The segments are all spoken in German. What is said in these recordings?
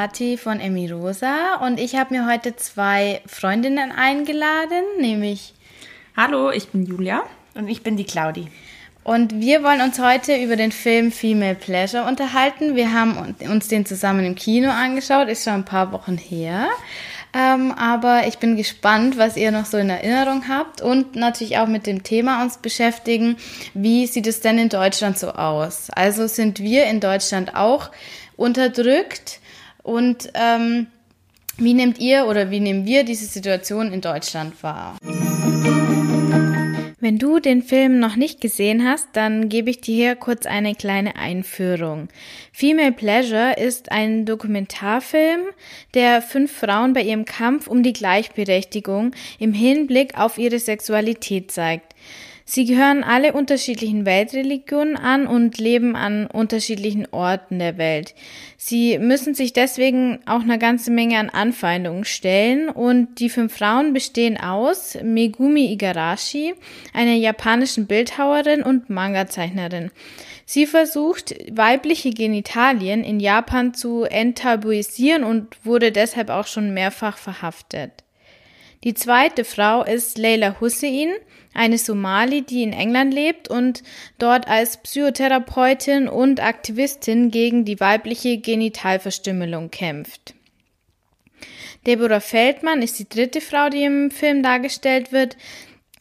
Kathi von Emirosa und ich habe mir heute zwei Freundinnen eingeladen, nämlich Hallo, ich bin Julia und ich bin die Claudi. Und wir wollen uns heute über den Film Female Pleasure unterhalten. Wir haben uns den zusammen im Kino angeschaut, ist schon ein paar Wochen her. Ähm, aber ich bin gespannt, was ihr noch so in Erinnerung habt und natürlich auch mit dem Thema uns beschäftigen. Wie sieht es denn in Deutschland so aus? Also sind wir in Deutschland auch unterdrückt und ähm, wie nehmt ihr oder wie nehmen wir diese Situation in Deutschland wahr? Wenn du den Film noch nicht gesehen hast, dann gebe ich dir hier kurz eine kleine Einführung. Female Pleasure ist ein Dokumentarfilm, der fünf Frauen bei ihrem Kampf um die Gleichberechtigung im Hinblick auf ihre Sexualität zeigt. Sie gehören alle unterschiedlichen Weltreligionen an und leben an unterschiedlichen Orten der Welt. Sie müssen sich deswegen auch eine ganze Menge an Anfeindungen stellen und die fünf Frauen bestehen aus Megumi Igarashi, einer japanischen Bildhauerin und Manga-Zeichnerin. Sie versucht, weibliche Genitalien in Japan zu enttabuisieren und wurde deshalb auch schon mehrfach verhaftet. Die zweite Frau ist Leila Hussein, eine Somali, die in England lebt und dort als Psychotherapeutin und Aktivistin gegen die weibliche Genitalverstümmelung kämpft. Deborah Feldmann ist die dritte Frau, die im Film dargestellt wird.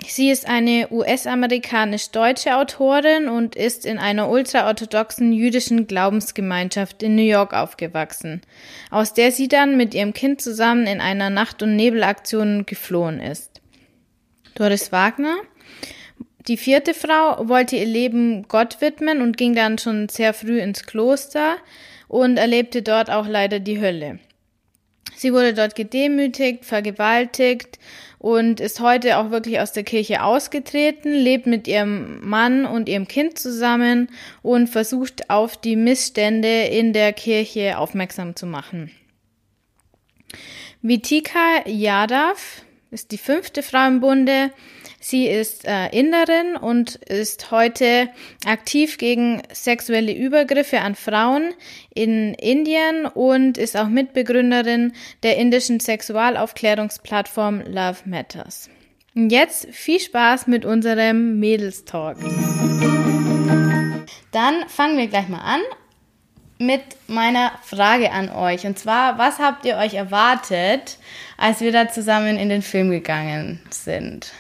Sie ist eine US-amerikanisch-deutsche Autorin und ist in einer ultraorthodoxen jüdischen Glaubensgemeinschaft in New York aufgewachsen, aus der sie dann mit ihrem Kind zusammen in einer Nacht- und Nebelaktion geflohen ist. Doris Wagner, die vierte Frau, wollte ihr Leben Gott widmen und ging dann schon sehr früh ins Kloster und erlebte dort auch leider die Hölle. Sie wurde dort gedemütigt, vergewaltigt und ist heute auch wirklich aus der Kirche ausgetreten, lebt mit ihrem Mann und ihrem Kind zusammen und versucht auf die Missstände in der Kirche aufmerksam zu machen. Vitika Yadav ist die fünfte Frau im Bunde. Sie ist äh, Inderin und ist heute aktiv gegen sexuelle Übergriffe an Frauen in Indien und ist auch Mitbegründerin der indischen Sexualaufklärungsplattform Love Matters. Und jetzt viel Spaß mit unserem Mädelstalk. Dann fangen wir gleich mal an mit meiner Frage an euch. Und zwar, was habt ihr euch erwartet, als wir da zusammen in den Film gegangen sind?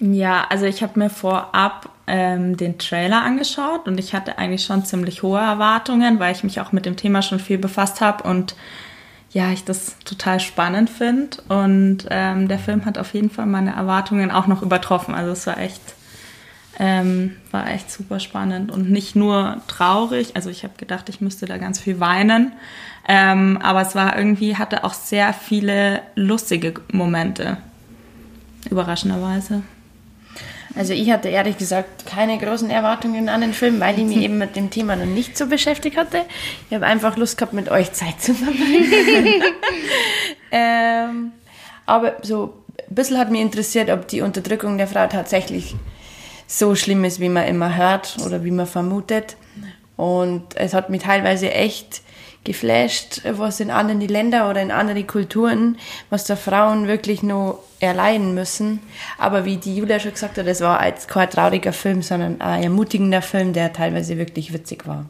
Ja, also ich habe mir vorab ähm, den Trailer angeschaut und ich hatte eigentlich schon ziemlich hohe Erwartungen, weil ich mich auch mit dem Thema schon viel befasst habe und ja, ich das total spannend finde. Und ähm, der Film hat auf jeden Fall meine Erwartungen auch noch übertroffen. Also es war echt, ähm, war echt super spannend und nicht nur traurig. Also ich habe gedacht, ich müsste da ganz viel weinen. Ähm, aber es war irgendwie, hatte auch sehr viele lustige Momente. Überraschenderweise. Also ich hatte ehrlich gesagt keine großen Erwartungen an den Film, weil ich mich eben mit dem Thema noch nicht so beschäftigt hatte. Ich habe einfach Lust gehabt, mit euch Zeit zu verbringen. ähm, aber so ein bisschen hat mich interessiert, ob die Unterdrückung der Frau tatsächlich so schlimm ist, wie man immer hört oder wie man vermutet. Und es hat mich teilweise echt geflasht, was in anderen Ländern oder in anderen Kulturen, was da Frauen wirklich noch erleiden müssen. Aber wie die Julia schon gesagt hat, das war als kein trauriger Film, sondern ein ermutigender Film, der teilweise wirklich witzig war.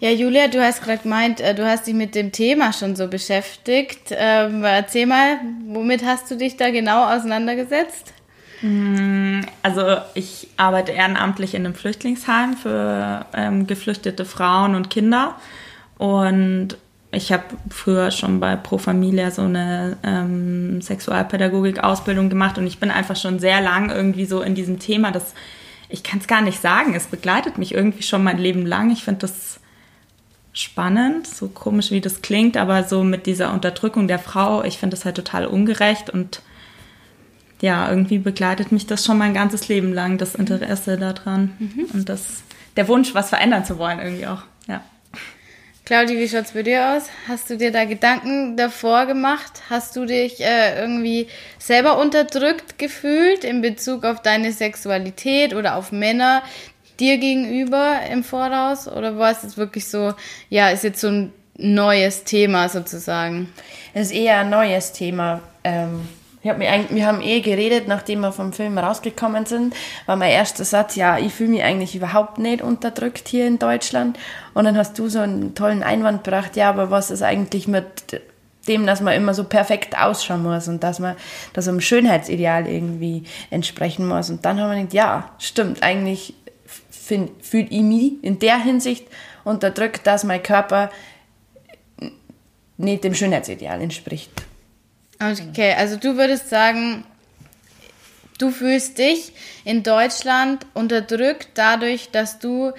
Ja, Julia, du hast gerade gemeint, äh, du hast dich mit dem Thema schon so beschäftigt. Ähm, erzähl mal, womit hast du dich da genau auseinandergesetzt? Mm, also ich arbeite ehrenamtlich in einem Flüchtlingsheim für ähm, geflüchtete Frauen und Kinder. Und ich habe früher schon bei Pro Familia so eine ähm, Sexualpädagogik-Ausbildung gemacht und ich bin einfach schon sehr lang irgendwie so in diesem Thema. Das, ich kann es gar nicht sagen. Es begleitet mich irgendwie schon mein Leben lang. Ich finde das spannend, so komisch wie das klingt, aber so mit dieser Unterdrückung der Frau, ich finde das halt total ungerecht und ja, irgendwie begleitet mich das schon mein ganzes Leben lang, das Interesse daran mhm. und das, der Wunsch, was verändern zu wollen irgendwie auch, ja. Claudi, wie schaut's bei dir aus? Hast du dir da Gedanken davor gemacht? Hast du dich äh, irgendwie selber unterdrückt gefühlt in Bezug auf deine Sexualität oder auf Männer dir gegenüber im Voraus? Oder war es jetzt wirklich so, ja, ist jetzt so ein neues Thema sozusagen? Es ist eher ein neues Thema. Ähm, ich hab eigentlich, wir haben eh geredet, nachdem wir vom Film rausgekommen sind, war mein erster Satz, ja, ich fühle mich eigentlich überhaupt nicht unterdrückt hier in Deutschland. Und dann hast du so einen tollen Einwand gebracht, ja, aber was ist eigentlich mit dem, dass man immer so perfekt ausschauen muss und dass man das einem Schönheitsideal irgendwie entsprechen muss. Und dann haben wir gedacht, ja, stimmt, eigentlich fühle ich mich in der Hinsicht unterdrückt, dass mein Körper nicht dem Schönheitsideal entspricht. Okay, also du würdest sagen, du fühlst dich in Deutschland unterdrückt dadurch, dass du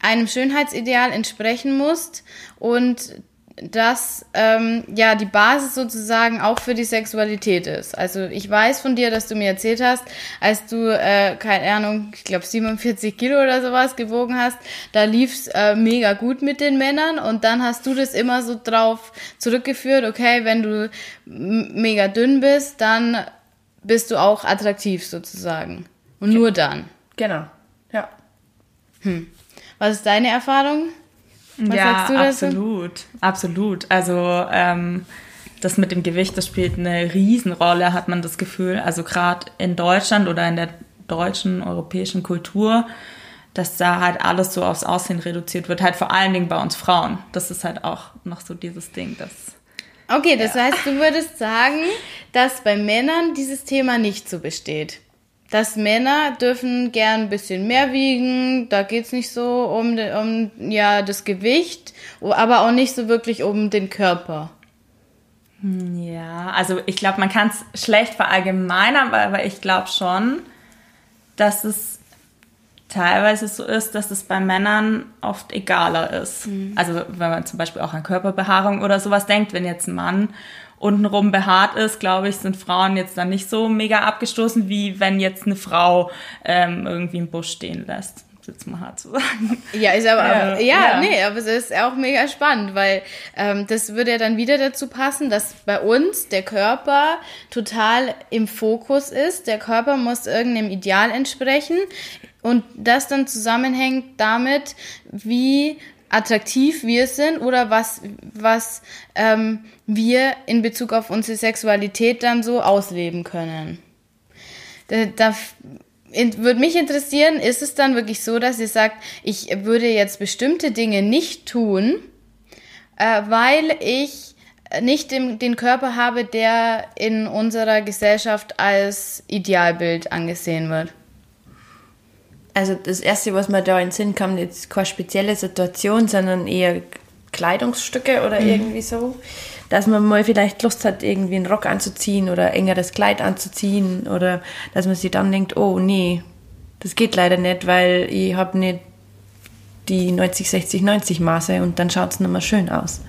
einem Schönheitsideal entsprechen musst und dass ähm, ja die Basis sozusagen auch für die Sexualität ist. Also ich weiß von dir, dass du mir erzählt hast, als du äh, keine Ahnung, ich glaube 47 Kilo oder sowas gewogen hast, da lief's äh, mega gut mit den Männern und dann hast du das immer so drauf zurückgeführt, okay, wenn du mega dünn bist, dann bist du auch attraktiv sozusagen und okay. nur dann. Genau, ja. Hm. Was ist deine Erfahrung? Was ja, sagst du dazu? absolut, absolut. Also ähm, das mit dem Gewicht, das spielt eine Riesenrolle, hat man das Gefühl. Also gerade in Deutschland oder in der deutschen, europäischen Kultur, dass da halt alles so aufs Aussehen reduziert wird. Halt vor allen Dingen bei uns Frauen. Das ist halt auch noch so dieses Ding, das Okay, das ja. heißt, du würdest sagen, dass bei Männern dieses Thema nicht so besteht dass Männer dürfen gern ein bisschen mehr wiegen. Da geht's nicht so um, um ja, das Gewicht, aber auch nicht so wirklich um den Körper. Hm, ja, also ich glaube, man kann es schlecht verallgemeinern, aber ich glaube schon, dass es teilweise so ist, dass es bei Männern oft egaler ist. Mhm. Also wenn man zum Beispiel auch an Körperbehaarung oder sowas denkt, wenn jetzt ein Mann untenrum behaart ist, glaube ich, sind Frauen jetzt dann nicht so mega abgestoßen, wie wenn jetzt eine Frau ähm, irgendwie im Busch stehen lässt jetzt mal hart zu sagen. Ja, ist aber, ja, ja, ja, nee, aber es ist auch mega spannend, weil ähm, das würde ja dann wieder dazu passen, dass bei uns der Körper total im Fokus ist. Der Körper muss irgendeinem Ideal entsprechen und das dann zusammenhängt damit, wie attraktiv wir sind oder was, was ähm, wir in Bezug auf unsere Sexualität dann so ausleben können. Da, da würde mich interessieren, ist es dann wirklich so, dass ihr sagt, ich würde jetzt bestimmte Dinge nicht tun, äh, weil ich nicht den, den Körper habe, der in unserer Gesellschaft als Idealbild angesehen wird? Also das Erste, was mir da in den Sinn kam, jetzt keine spezielle Situation, sondern eher Kleidungsstücke oder mhm. irgendwie so. Dass man mal vielleicht Lust hat, irgendwie einen Rock anzuziehen oder engeres Kleid anzuziehen oder dass man sich dann denkt, oh nee, das geht leider nicht, weil ich habe nicht die 90, 60, 90 Maße und dann schaut es mehr schön aus.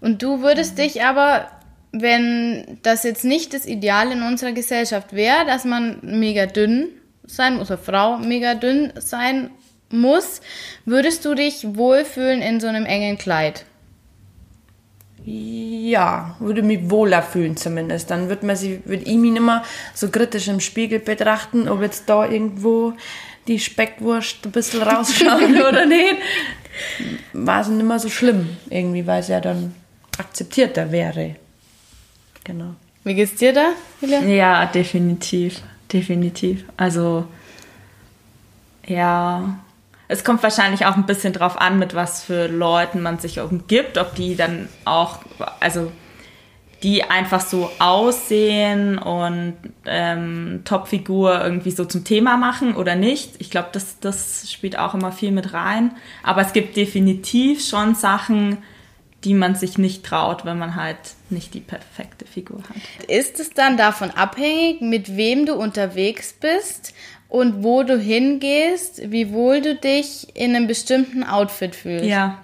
Und du würdest dich aber, wenn das jetzt nicht das Ideal in unserer Gesellschaft wäre, dass man mega dünn sein muss, oder Frau mega dünn sein muss, würdest du dich wohlfühlen in so einem engen Kleid? Ja, würde mich wohler fühlen zumindest. Dann würde man sie, würde ich mich nicht mehr so kritisch im Spiegel betrachten, ob jetzt da irgendwo die Speckwurst ein bisschen rausschaut oder nicht. War es nicht mehr so schlimm, irgendwie, weil es ja dann akzeptierter wäre. Genau. Wie geht's dir da, Julia? Ja, definitiv definitiv. Also ja, es kommt wahrscheinlich auch ein bisschen drauf an, mit was für Leuten man sich umgibt, ob die dann auch, also die einfach so aussehen und ähm, Topfigur irgendwie so zum Thema machen oder nicht. Ich glaube, das, das spielt auch immer viel mit rein. Aber es gibt definitiv schon Sachen, die man sich nicht traut, wenn man halt nicht die perfekte Figur hat. Ist es dann davon abhängig, mit wem du unterwegs bist und wo du hingehst, wie wohl du dich in einem bestimmten Outfit fühlst? Ja,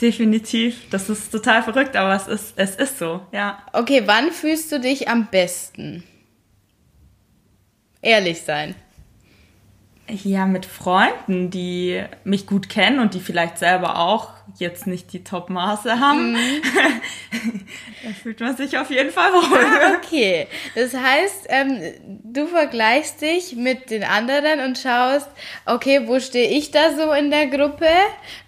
definitiv. Das ist total verrückt, aber es ist, es ist so, ja. Okay, wann fühlst du dich am besten? Ehrlich sein. Ja, mit Freunden, die mich gut kennen und die vielleicht selber auch jetzt nicht die Top-Maße haben. Mhm. da fühlt man sich auf jeden Fall wohl. Ah, okay. Das heißt, ähm, du vergleichst dich mit den anderen und schaust, okay, wo stehe ich da so in der Gruppe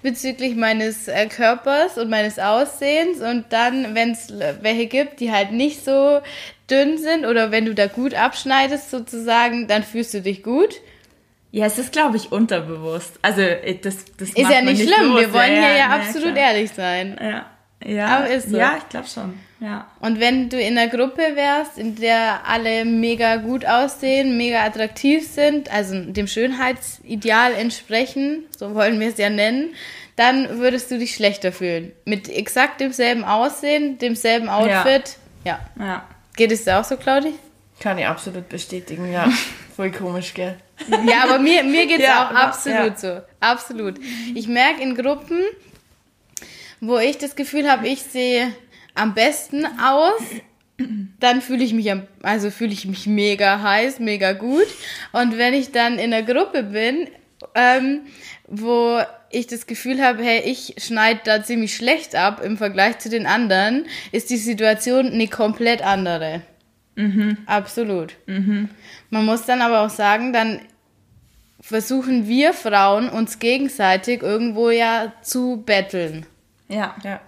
bezüglich meines äh, Körpers und meines Aussehens und dann, wenn es welche gibt, die halt nicht so dünn sind oder wenn du da gut abschneidest sozusagen, dann fühlst du dich gut. Ja, es ist, glaube ich, unterbewusst. Also äh, das, das ist ja nicht schlimm. Los. Wir wollen ja, hier ja, absolut klar. ehrlich sein. Ja. Ja, Aber ist so. ja ich glaube schon. Ja. Und wenn du in einer Gruppe wärst, in der alle mega gut aussehen, mega attraktiv sind, also dem Schönheitsideal entsprechen, so wollen wir es ja nennen, dann würdest du dich schlechter fühlen. Mit exakt demselben Aussehen, demselben Outfit. Ja. ja. ja. Geht es dir auch so, Claudi? Kann ich absolut bestätigen, ja. Voll komisch, gell? Ja, aber mir, mir geht es ja, auch absolut so. Absolut. Ich merke in Gruppen, wo ich das Gefühl habe, ich sehe am besten aus, dann fühle ich mich am, also fühle ich mich mega heiß, mega gut. Und wenn ich dann in der Gruppe bin, ähm, wo ich das Gefühl habe, hey, ich schneide da ziemlich schlecht ab im Vergleich zu den anderen, ist die Situation eine komplett andere. Mhm. Absolut. Mhm. Man muss dann aber auch sagen, dann versuchen wir Frauen uns gegenseitig irgendwo ja zu betteln. Ja. ja.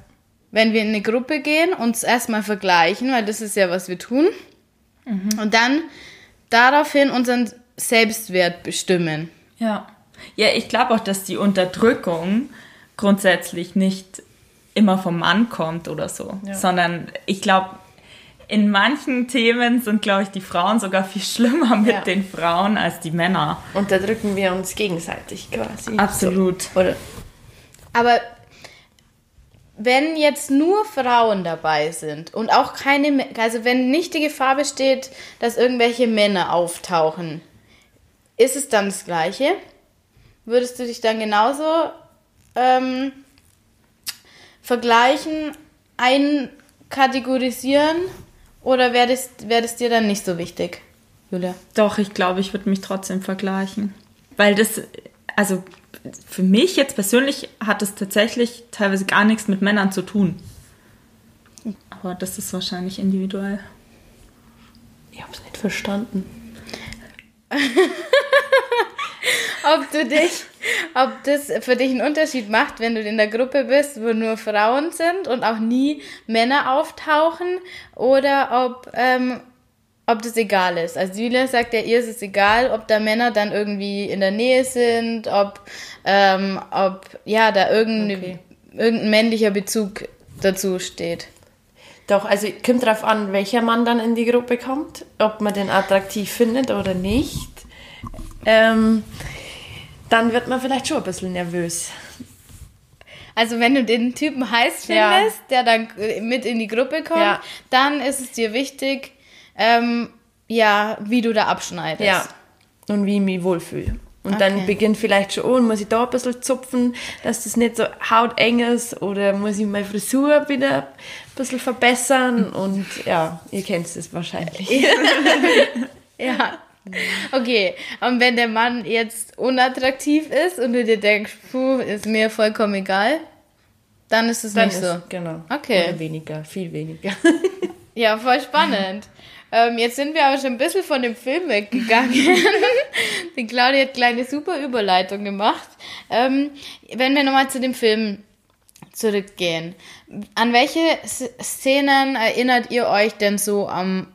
Wenn wir in eine Gruppe gehen, uns erstmal vergleichen, weil das ist ja, was wir tun. Mhm. Und dann daraufhin unseren Selbstwert bestimmen. Ja. Ja, ich glaube auch, dass die Unterdrückung grundsätzlich nicht immer vom Mann kommt oder so, ja. sondern ich glaube, in manchen Themen sind, glaube ich, die Frauen sogar viel schlimmer mit ja. den Frauen als die Männer. Unterdrücken wir uns gegenseitig quasi. Absolut. So. Oder? Aber wenn jetzt nur Frauen dabei sind und auch keine, also wenn nicht die Gefahr besteht, dass irgendwelche Männer auftauchen, ist es dann das Gleiche? Würdest du dich dann genauso ähm, vergleichen, einkategorisieren oder wäre das, wär das dir dann nicht so wichtig, Julia? Doch, ich glaube, ich würde mich trotzdem vergleichen. Weil das, also für mich jetzt persönlich hat es tatsächlich teilweise gar nichts mit Männern zu tun. Aber das ist wahrscheinlich individuell. Ich habe es nicht verstanden. ob du dich, ob das für dich einen Unterschied macht, wenn du in der Gruppe bist, wo nur Frauen sind und auch nie Männer auftauchen, oder ob, ähm, ob das egal ist. Also Julia sagt ja, ihr ist es egal, ob da Männer dann irgendwie in der Nähe sind, ob, ähm, ob ja, da irgendein, okay. irgendein männlicher Bezug dazu steht. Doch, also kommt darauf an, welcher Mann dann in die Gruppe kommt, ob man den attraktiv findet oder nicht. Ähm, dann wird man vielleicht schon ein bisschen nervös. Also wenn du den Typen heiß findest, ja. der dann mit in die Gruppe kommt, ja. dann ist es dir wichtig, ähm, ja, wie du da abschneidest. Ja. Und wie ich mich wohlfühle. Und okay. dann beginnt vielleicht schon, oh, muss ich da ein bisschen zupfen, dass das nicht so hauteng ist oder muss ich meine Frisur wieder ein bisschen verbessern und ja, ihr kennt es wahrscheinlich. ja. Okay, und wenn der Mann jetzt unattraktiv ist und du dir denkst, puh, ist mir vollkommen egal, dann ist es dann nicht ist, so. Genau. Okay. Oder weniger, viel weniger. ja, voll spannend. Ähm, jetzt sind wir aber schon ein bisschen von dem Film weggegangen. Die Claudia hat kleine super Überleitung gemacht. Ähm, wenn wir nochmal zu dem Film zurückgehen. An welche Szenen erinnert ihr euch denn so am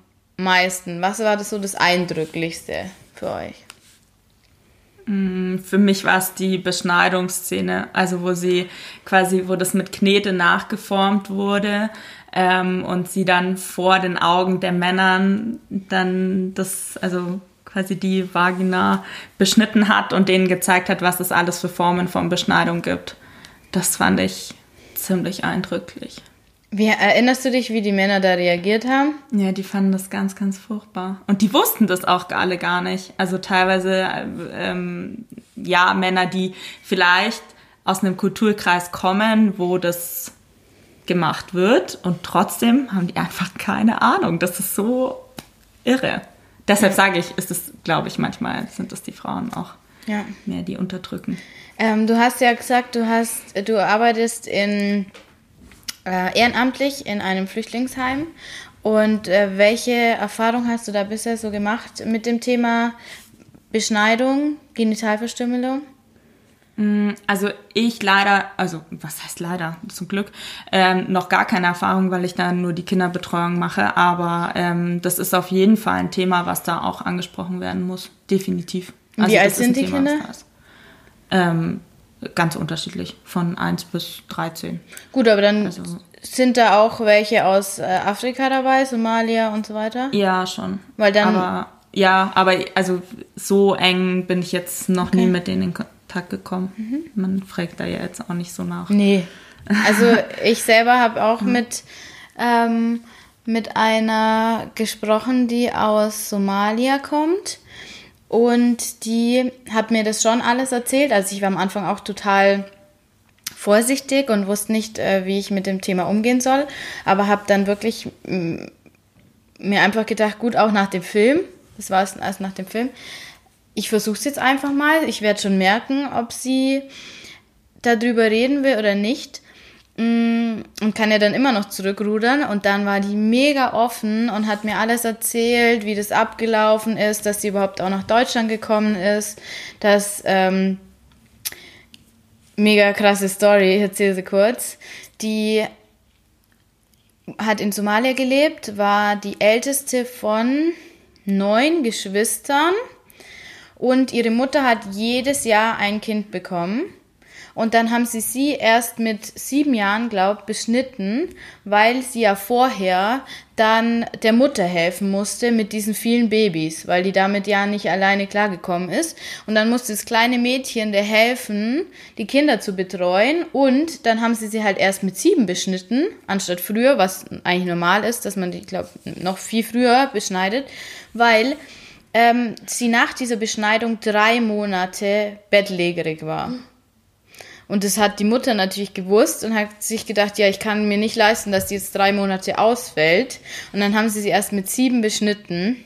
meisten? Was war das so das Eindrücklichste für euch? Mm, für mich war es die Beschneidungsszene, also wo sie quasi, wo das mit Knete nachgeformt wurde ähm, und sie dann vor den Augen der Männern dann das, also quasi die Vagina beschnitten hat und denen gezeigt hat, was es alles für Formen von Beschneidung gibt. Das fand ich ziemlich eindrücklich. Wie erinnerst du dich, wie die Männer da reagiert haben? Ja, die fanden das ganz, ganz furchtbar. Und die wussten das auch alle gar nicht. Also teilweise, ähm, ja, Männer, die vielleicht aus einem Kulturkreis kommen, wo das gemacht wird und trotzdem haben die einfach keine Ahnung. Das ist so irre. Deshalb sage ich, ist es, glaube ich, manchmal sind es die Frauen auch ja. mehr, die unterdrücken. Ähm, du hast ja gesagt, du hast, du arbeitest in äh, ehrenamtlich in einem Flüchtlingsheim. Und äh, welche Erfahrung hast du da bisher so gemacht mit dem Thema Beschneidung, Genitalverstümmelung? Mm, also ich leider, also was heißt leider, zum Glück, ähm, noch gar keine Erfahrung, weil ich da nur die Kinderbetreuung mache. Aber ähm, das ist auf jeden Fall ein Thema, was da auch angesprochen werden muss. Definitiv. Also Wie alt sind die Thema, Kinder? Ähm, ganz unterschiedlich, von 1 bis 13. Gut, aber dann also, sind da auch welche aus äh, Afrika dabei, Somalia und so weiter? Ja, schon. Weil dann. Aber, ja, aber also so eng bin ich jetzt noch okay. nie mit denen in Kontakt gekommen. Mhm. Man fragt da ja jetzt auch nicht so nach. Nee. Also ich selber habe auch mit, ähm, mit einer gesprochen, die aus Somalia kommt. Und die hat mir das schon alles erzählt. Also ich war am Anfang auch total vorsichtig und wusste nicht, äh, wie ich mit dem Thema umgehen soll. Aber habe dann wirklich mm, mir einfach gedacht, gut, auch nach dem Film, das war es erst nach dem Film, ich versuche es jetzt einfach mal. Ich werde schon merken, ob sie darüber reden will oder nicht. Mm, und kann ja dann immer noch zurückrudern. Und dann war die mega offen und hat mir alles erzählt, wie das abgelaufen ist, dass sie überhaupt auch nach Deutschland gekommen ist, dass ähm, mega krasse Story, ich erzähle sie kurz. Die hat in Somalia gelebt, war die älteste von neun Geschwistern und ihre Mutter hat jedes Jahr ein Kind bekommen. Und dann haben sie sie erst mit sieben Jahren, glaub, beschnitten, weil sie ja vorher dann der Mutter helfen musste mit diesen vielen Babys, weil die damit ja nicht alleine klargekommen ist. Und dann musste das kleine Mädchen der helfen, die Kinder zu betreuen. Und dann haben sie sie halt erst mit sieben beschnitten, anstatt früher, was eigentlich normal ist, dass man die, glaube noch viel früher beschneidet, weil ähm, sie nach dieser Beschneidung drei Monate bettlägerig war. Und das hat die Mutter natürlich gewusst und hat sich gedacht, ja, ich kann mir nicht leisten, dass die jetzt drei Monate ausfällt. Und dann haben sie sie erst mit sieben beschnitten.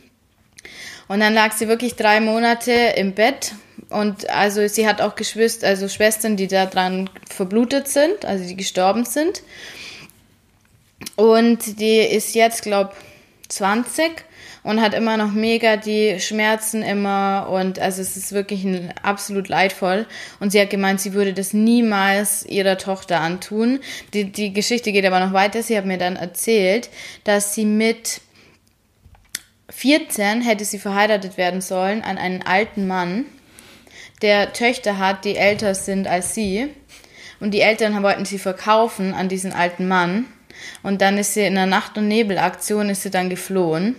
Und dann lag sie wirklich drei Monate im Bett. Und also sie hat auch Geschwister, also Schwestern, die daran verblutet sind, also die gestorben sind. Und die ist jetzt, glaube 20 und hat immer noch mega die Schmerzen immer und also es ist wirklich ein, absolut leidvoll und sie hat gemeint, sie würde das niemals ihrer Tochter antun. Die, die Geschichte geht aber noch weiter. Sie hat mir dann erzählt, dass sie mit 14 hätte sie verheiratet werden sollen an einen alten Mann, der Töchter hat, die älter sind als sie. Und die Eltern wollten sie verkaufen an diesen alten Mann. Und dann ist sie in einer Nacht- und Nebelaktion ist sie dann geflohen.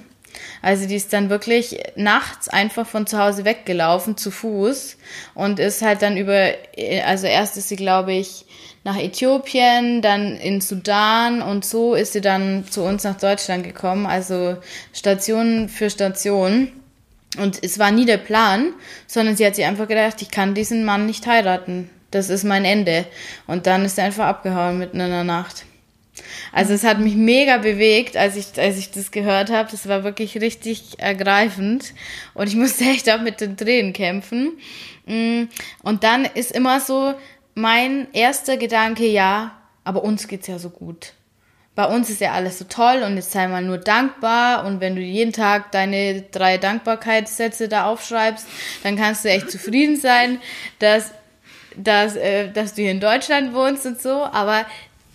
Also die ist dann wirklich nachts einfach von zu Hause weggelaufen zu Fuß und ist halt dann über, also erst ist sie, glaube ich, nach Äthiopien, dann in Sudan und so ist sie dann zu uns nach Deutschland gekommen, also Station für Station. Und es war nie der Plan, sondern sie hat sich einfach gedacht, ich kann diesen Mann nicht heiraten. Das ist mein Ende. Und dann ist sie einfach abgehauen mitten in der Nacht. Also es hat mich mega bewegt, als ich, als ich das gehört habe. Das war wirklich richtig ergreifend. Und ich musste echt auch mit den Tränen kämpfen. Mm, und dann ist immer so mein erster Gedanke, ja, aber uns geht's ja so gut. Bei uns ist ja alles so toll und jetzt sei mal nur dankbar und wenn du jeden Tag deine drei Dankbarkeitssätze da aufschreibst, dann kannst du echt zufrieden sein, dass, dass, äh, dass du hier in Deutschland wohnst und so. Aber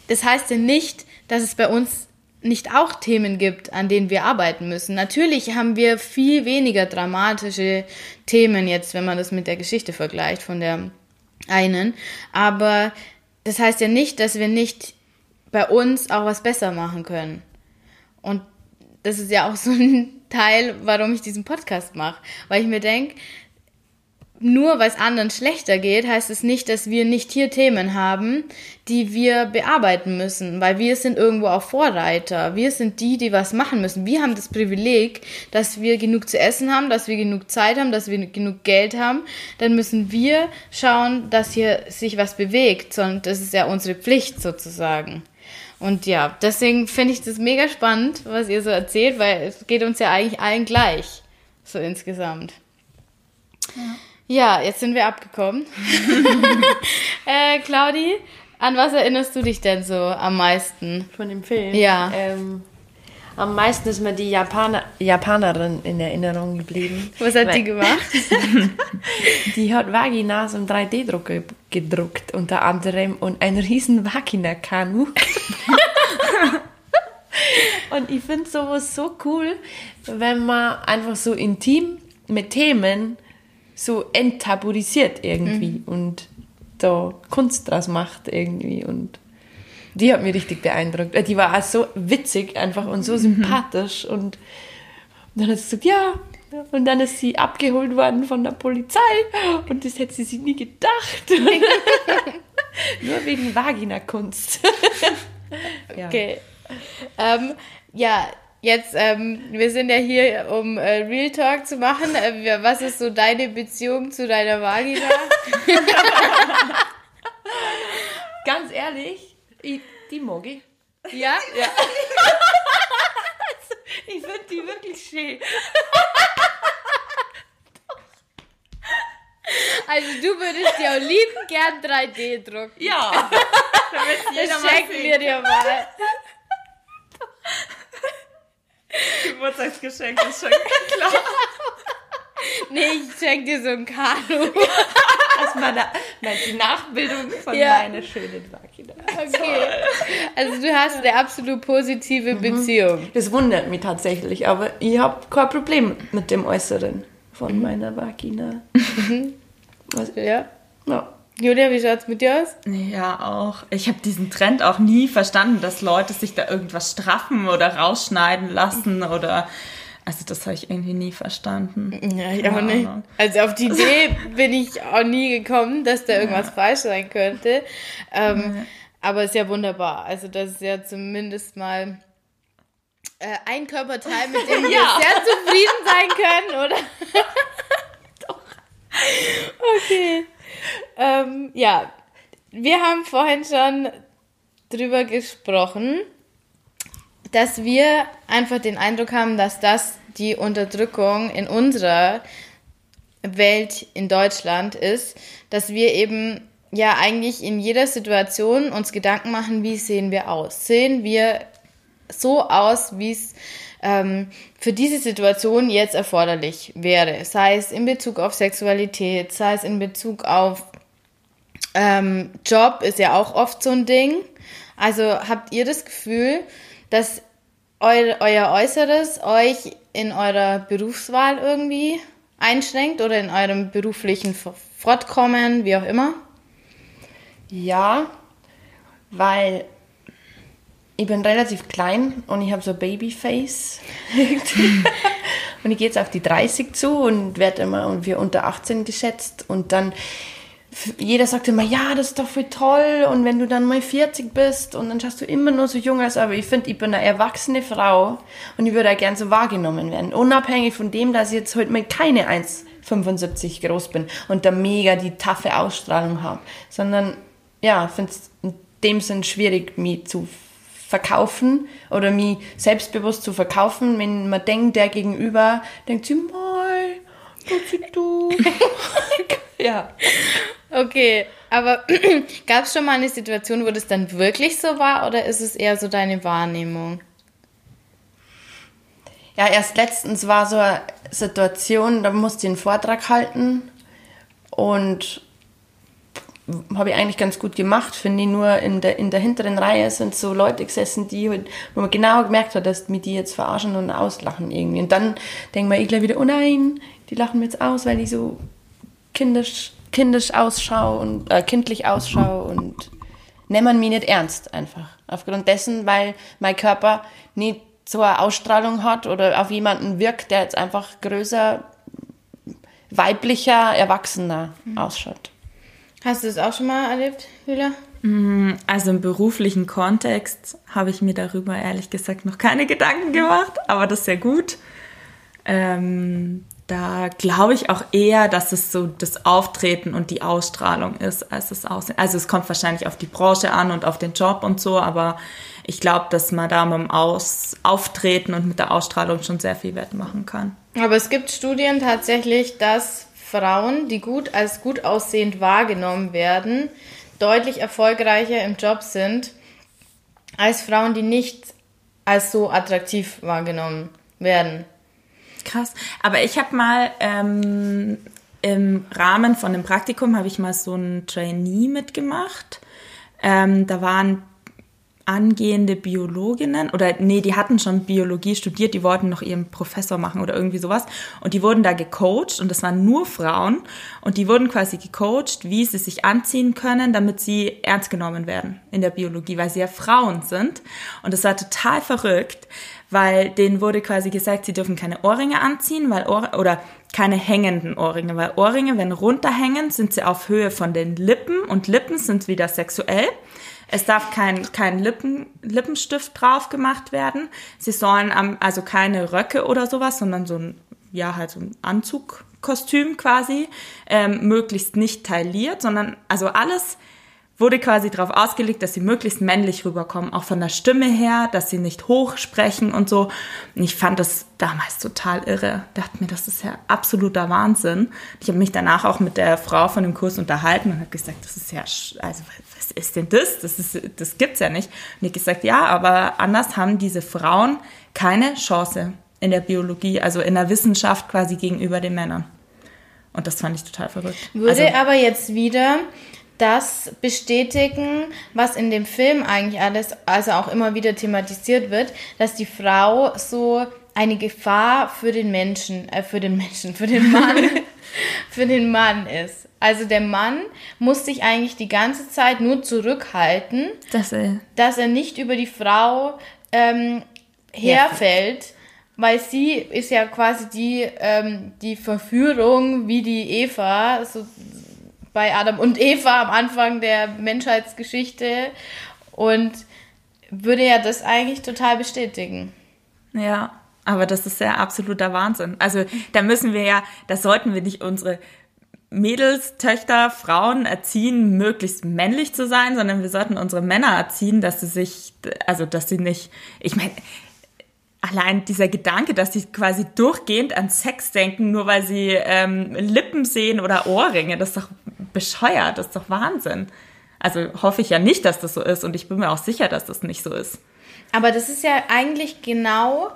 das heißt ja nicht, dass es bei uns nicht auch Themen gibt, an denen wir arbeiten müssen. Natürlich haben wir viel weniger dramatische Themen jetzt, wenn man das mit der Geschichte vergleicht von der einen. Aber das heißt ja nicht, dass wir nicht bei uns auch was besser machen können. Und das ist ja auch so ein Teil, warum ich diesen Podcast mache. Weil ich mir denke, nur weil es anderen schlechter geht, heißt es nicht, dass wir nicht hier Themen haben, die wir bearbeiten müssen, weil wir sind irgendwo auch Vorreiter. Wir sind die, die was machen müssen. Wir haben das Privileg, dass wir genug zu essen haben, dass wir genug Zeit haben, dass wir genug Geld haben. Dann müssen wir schauen, dass hier sich was bewegt. Und das ist ja unsere Pflicht sozusagen. Und ja, deswegen finde ich das mega spannend, was ihr so erzählt, weil es geht uns ja eigentlich allen gleich, so insgesamt. Ja. Ja, jetzt sind wir abgekommen. äh, Claudi, An was erinnerst du dich denn so am meisten? Von dem Film? Ja. Ähm, am meisten ist mir die Japaner, Japanerin in Erinnerung geblieben. Was hat die gemacht? Die hat Vaginas im 3D-Druck ge- gedruckt, unter anderem, und ein riesen Vagina-Kanu. und ich finde sowas so cool, wenn man einfach so intim mit Themen so enttabuisiert irgendwie und da Kunst draus macht irgendwie und die hat mich richtig beeindruckt. Äh, Die war auch so witzig einfach und so sympathisch und dann hat sie gesagt, ja. Und dann ist sie abgeholt worden von der Polizei und das hätte sie sich nie gedacht. Nur wegen Vaginakunst. ja. Okay. Ähm, ja, jetzt, ähm, wir sind ja hier, um äh, Real Talk zu machen. Äh, was ist so deine Beziehung zu deiner Vagina? Ganz ehrlich, ich, die mag ich. ja? Ja. Ich finde die wirklich schön. Also du würdest dir auch lieben gern 3D drucken. Ja. Das schenken wir dir mal. Geburtstagsgeschenk ist schon klar. Nee, ich schenke dir so ein Kanu. Das war da, die Nachbildung von Ja. meiner schönen Vagina. Okay. Also du hast eine absolut positive Beziehung. Das wundert mich tatsächlich, aber ich habe kein Problem mit dem Äußeren von meiner Vagina. Was, Ja. ja. Julia, wie schaut's mit dir aus? Ja, auch. Ich habe diesen Trend auch nie verstanden, dass Leute sich da irgendwas straffen oder rausschneiden lassen oder. Also, das habe ich irgendwie nie verstanden. Ja, ich auch nicht. Also auf die Idee bin ich auch nie gekommen, dass da irgendwas falsch sein könnte. Ähm, Aber ist ja wunderbar. Also das ist ja zumindest mal äh, ein Körperteil, mit dem wir Ja. sehr zufrieden sein können, oder? Doch. Okay. Ähm, ja, wir haben vorhin schon drüber gesprochen, dass wir einfach den Eindruck haben, dass das die Unterdrückung in unserer Welt in Deutschland ist, dass wir eben ja eigentlich in jeder Situation uns Gedanken machen, wie sehen wir aus? Sehen wir so aus, wie es ähm, für diese Situation jetzt erforderlich wäre? Sei es in Bezug auf Sexualität, sei es in Bezug auf ähm, Job ist ja auch oft so ein Ding. Also habt ihr das Gefühl, dass eu euer Äußeres euch in eurer Berufswahl irgendwie einschränkt oder in eurem beruflichen Fortkommen, wie auch immer? Ja, weil ich bin relativ klein und ich habe so Babyface. und ich gehe jetzt auf die 30 zu und werde immer und wir unter 18 geschätzt. Und dann, jeder sagt immer, ja, das ist doch voll toll. Und wenn du dann mal 40 bist und dann schaust du immer nur so jung aus. Aber ich finde, ich bin eine erwachsene Frau und ich würde auch gern so wahrgenommen werden. Unabhängig von dem, dass ich jetzt heute mal keine 1,75 groß bin und da mega die taffe Ausstrahlung habe. Sondern, ja, ich finde es in dem Sinn schwierig, mich zu verkaufen oder mich selbstbewusst zu verkaufen, wenn man denkt, der Gegenüber denkt sie, mal, du. ja. Okay, aber gab es schon mal eine Situation, wo das dann wirklich so war oder ist es eher so deine Wahrnehmung? Ja, erst letztens war so eine Situation, da musste ich einen Vortrag halten und habe ich eigentlich ganz gut gemacht, finde ich. Nur in der, in der hinteren Reihe sind so Leute gesessen, die halt, wo man genau gemerkt hat, dass mir die jetzt verarschen und auslachen irgendwie. Und dann denkt man ich gleich wieder, oh nein, die lachen mir jetzt aus, weil ich so kindisch, kindisch ausschaue und äh, kindlich ausschaue und nehmen mich nicht ernst einfach. Aufgrund dessen, weil mein Körper nicht so eine Ausstrahlung hat oder auf jemanden wirkt, der jetzt einfach größer, weiblicher, erwachsener ausschaut. Hast du das auch schon mal erlebt, Julia? Also im beruflichen Kontext habe ich mir darüber ehrlich gesagt noch keine Gedanken gemacht, aber das ist ja gut. Ähm, da glaube ich auch eher, dass es so das Auftreten und die Ausstrahlung ist, als das Aussehen. Also es kommt wahrscheinlich auf die Branche an und auf den Job und so, aber ich glaube, dass man da mit dem Aus Auftreten und mit der Ausstrahlung schon sehr viel Wert machen kann. Aber es gibt Studien tatsächlich, dass Frauen, die gut als gut aussehend wahrgenommen werden, deutlich erfolgreicher im Job sind als Frauen, die nicht als so attraktiv wahrgenommen werden. Krass. Aber ich habe mal ähm, im Rahmen von einem Praktikum habe ich mal so ein Trainee mitgemacht. Ähm, da waren angehende Biologinnen oder nee, die hatten schon Biologie studiert, die wollten noch ihren Professor machen oder irgendwie sowas. Und die wurden da gecoacht und das waren nur Frauen. Und die wurden quasi gecoacht, wie sie sich anziehen können, damit sie ernst genommen werden in der Biologie, weil sie ja Frauen sind. Und das war total verrückt, weil denen wurde quasi gesagt, sie dürfen keine Ohrringe anziehen, weil Ohr oder keine hängenden Ohrringe, weil Ohrringe, wenn runterhängen, sind sie auf Höhe von den Lippen und Lippen sind wieder sexuell. Es darf kein, kein Lippen, Lippenstift drauf gemacht werden. Sie sollen am, also keine Röcke oder sowas, sondern so ein, ja, halt so ein Anzugkostüm quasi, ähm, möglichst nicht tailliert, sondern also alles wurde quasi darauf ausgelegt, dass sie möglichst männlich rüberkommen, auch von der Stimme her, dass sie nicht hoch sprechen und so. Und ich fand das damals total irre. Dachte mir, das ist ja absoluter Wahnsinn. Ich habe mich danach auch mit der Frau von dem Kurs unterhalten und habe gesagt, das ist ja, also was ist denn das? Das, ist, das gibt's ja nicht. Und ich habe gesagt, ja, aber anders haben diese Frauen keine Chance in der Biologie, also in der Wissenschaft quasi gegenüber den Männern. Und das fand ich total verrückt. Würde also, aber jetzt wieder das bestätigen, was in dem Film eigentlich alles, also auch immer wieder thematisiert wird, dass die Frau so eine Gefahr für den Menschen, äh, für den Menschen, für den Mann, für den Mann ist. Also der Mann muss sich eigentlich die ganze Zeit nur zurückhalten, dass er, dass er nicht über die Frau ähm, herfällt, weil sie ist ja quasi die, ähm, die Verführung wie die Eva, so, bei Adam und Eva am Anfang der Menschheitsgeschichte und würde ja das eigentlich total bestätigen. Ja, aber das ist ja absoluter Wahnsinn. Also da müssen wir ja, da sollten wir nicht unsere Mädels, Töchter, Frauen erziehen, möglichst männlich zu sein, sondern wir sollten unsere Männer erziehen, dass sie sich, also dass sie nicht, ich meine, allein dieser Gedanke, dass sie quasi durchgehend an Sex denken, nur weil sie ähm, Lippen sehen oder Ohrringe, das ist doch bescheuert, das ist doch Wahnsinn. Also hoffe ich ja nicht, dass das so ist und ich bin mir auch sicher, dass das nicht so ist. Aber das ist ja eigentlich genau,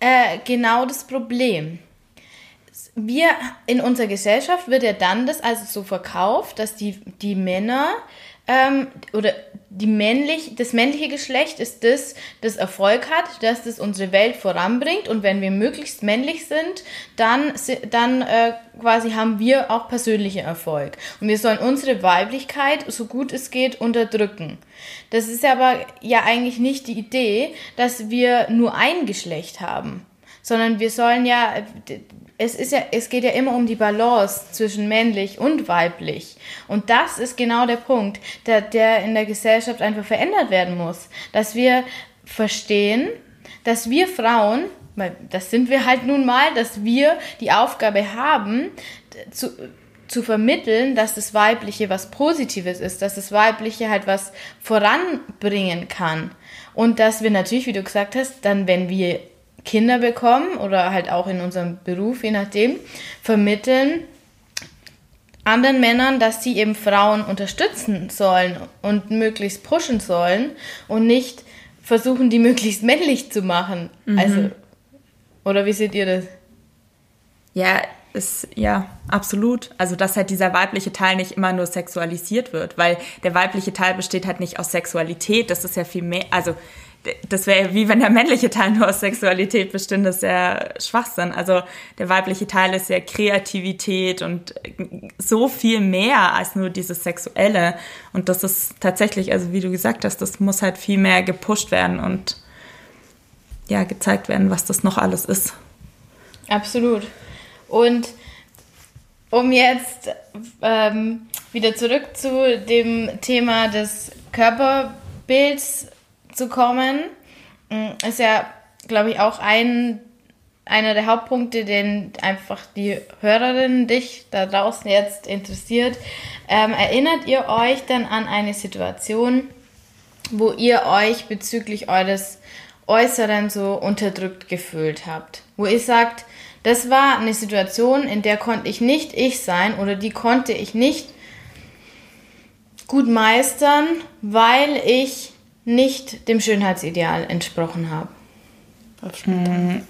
äh, genau das Problem. Wir in unserer Gesellschaft wird ja dann das also so verkauft, dass die, die Männer ähm, oder die männlich, das männliche Geschlecht ist das, das Erfolg hat, dass das unsere Welt voranbringt und wenn wir möglichst männlich sind, dann, dann äh, quasi haben wir auch persönlichen Erfolg. Und wir sollen unsere Weiblichkeit, so gut es geht, unterdrücken. Das ist aber ja eigentlich nicht die Idee, dass wir nur ein Geschlecht haben, sondern wir sollen ja es ist ja, es geht ja immer um die Balance zwischen männlich und weiblich. Und das ist genau der Punkt, der, der in der Gesellschaft einfach verändert werden muss. Dass wir verstehen, dass wir Frauen, weil das sind wir halt nun mal, dass wir die Aufgabe haben, zu, zu vermitteln, dass das Weibliche was Positives ist, dass das Weibliche halt was voranbringen kann. Und dass wir natürlich, wie du gesagt hast, dann, wenn wir Kinder bekommen oder halt auch in unserem Beruf, je nachdem, vermitteln anderen Männern, dass sie eben Frauen unterstützen sollen und möglichst pushen sollen und nicht versuchen, die möglichst männlich zu machen. Mhm. Also, oder wie seht ihr das? Ja, ist, ja, absolut. Also, dass halt dieser weibliche Teil nicht immer nur sexualisiert wird, weil der weibliche Teil besteht halt nicht aus Sexualität, das ist ja viel mehr, also das wäre wie wenn der männliche Teil nur aus Sexualität bestünde, ist ja Schwachsinn. Also der weibliche Teil ist ja Kreativität und so viel mehr als nur dieses Sexuelle. Und das ist tatsächlich, also wie du gesagt hast, das muss halt viel mehr gepusht werden und ja, gezeigt werden, was das noch alles ist. Absolut. Und um jetzt ähm, wieder zurück zu dem Thema des Körperbilds kommen, mm, ist ja, glaube ich, auch ein, einer der Hauptpunkte, den einfach die Hörerin dich da draußen jetzt interessiert. Ähm, erinnert ihr euch dann an eine Situation, wo ihr euch bezüglich eures Äußeren so unterdrückt gefühlt habt? Wo ihr sagt, das war eine Situation, in der konnte ich nicht ich sein oder die konnte ich nicht gut meistern, weil ich nicht dem Schönheitsideal entsprochen habe?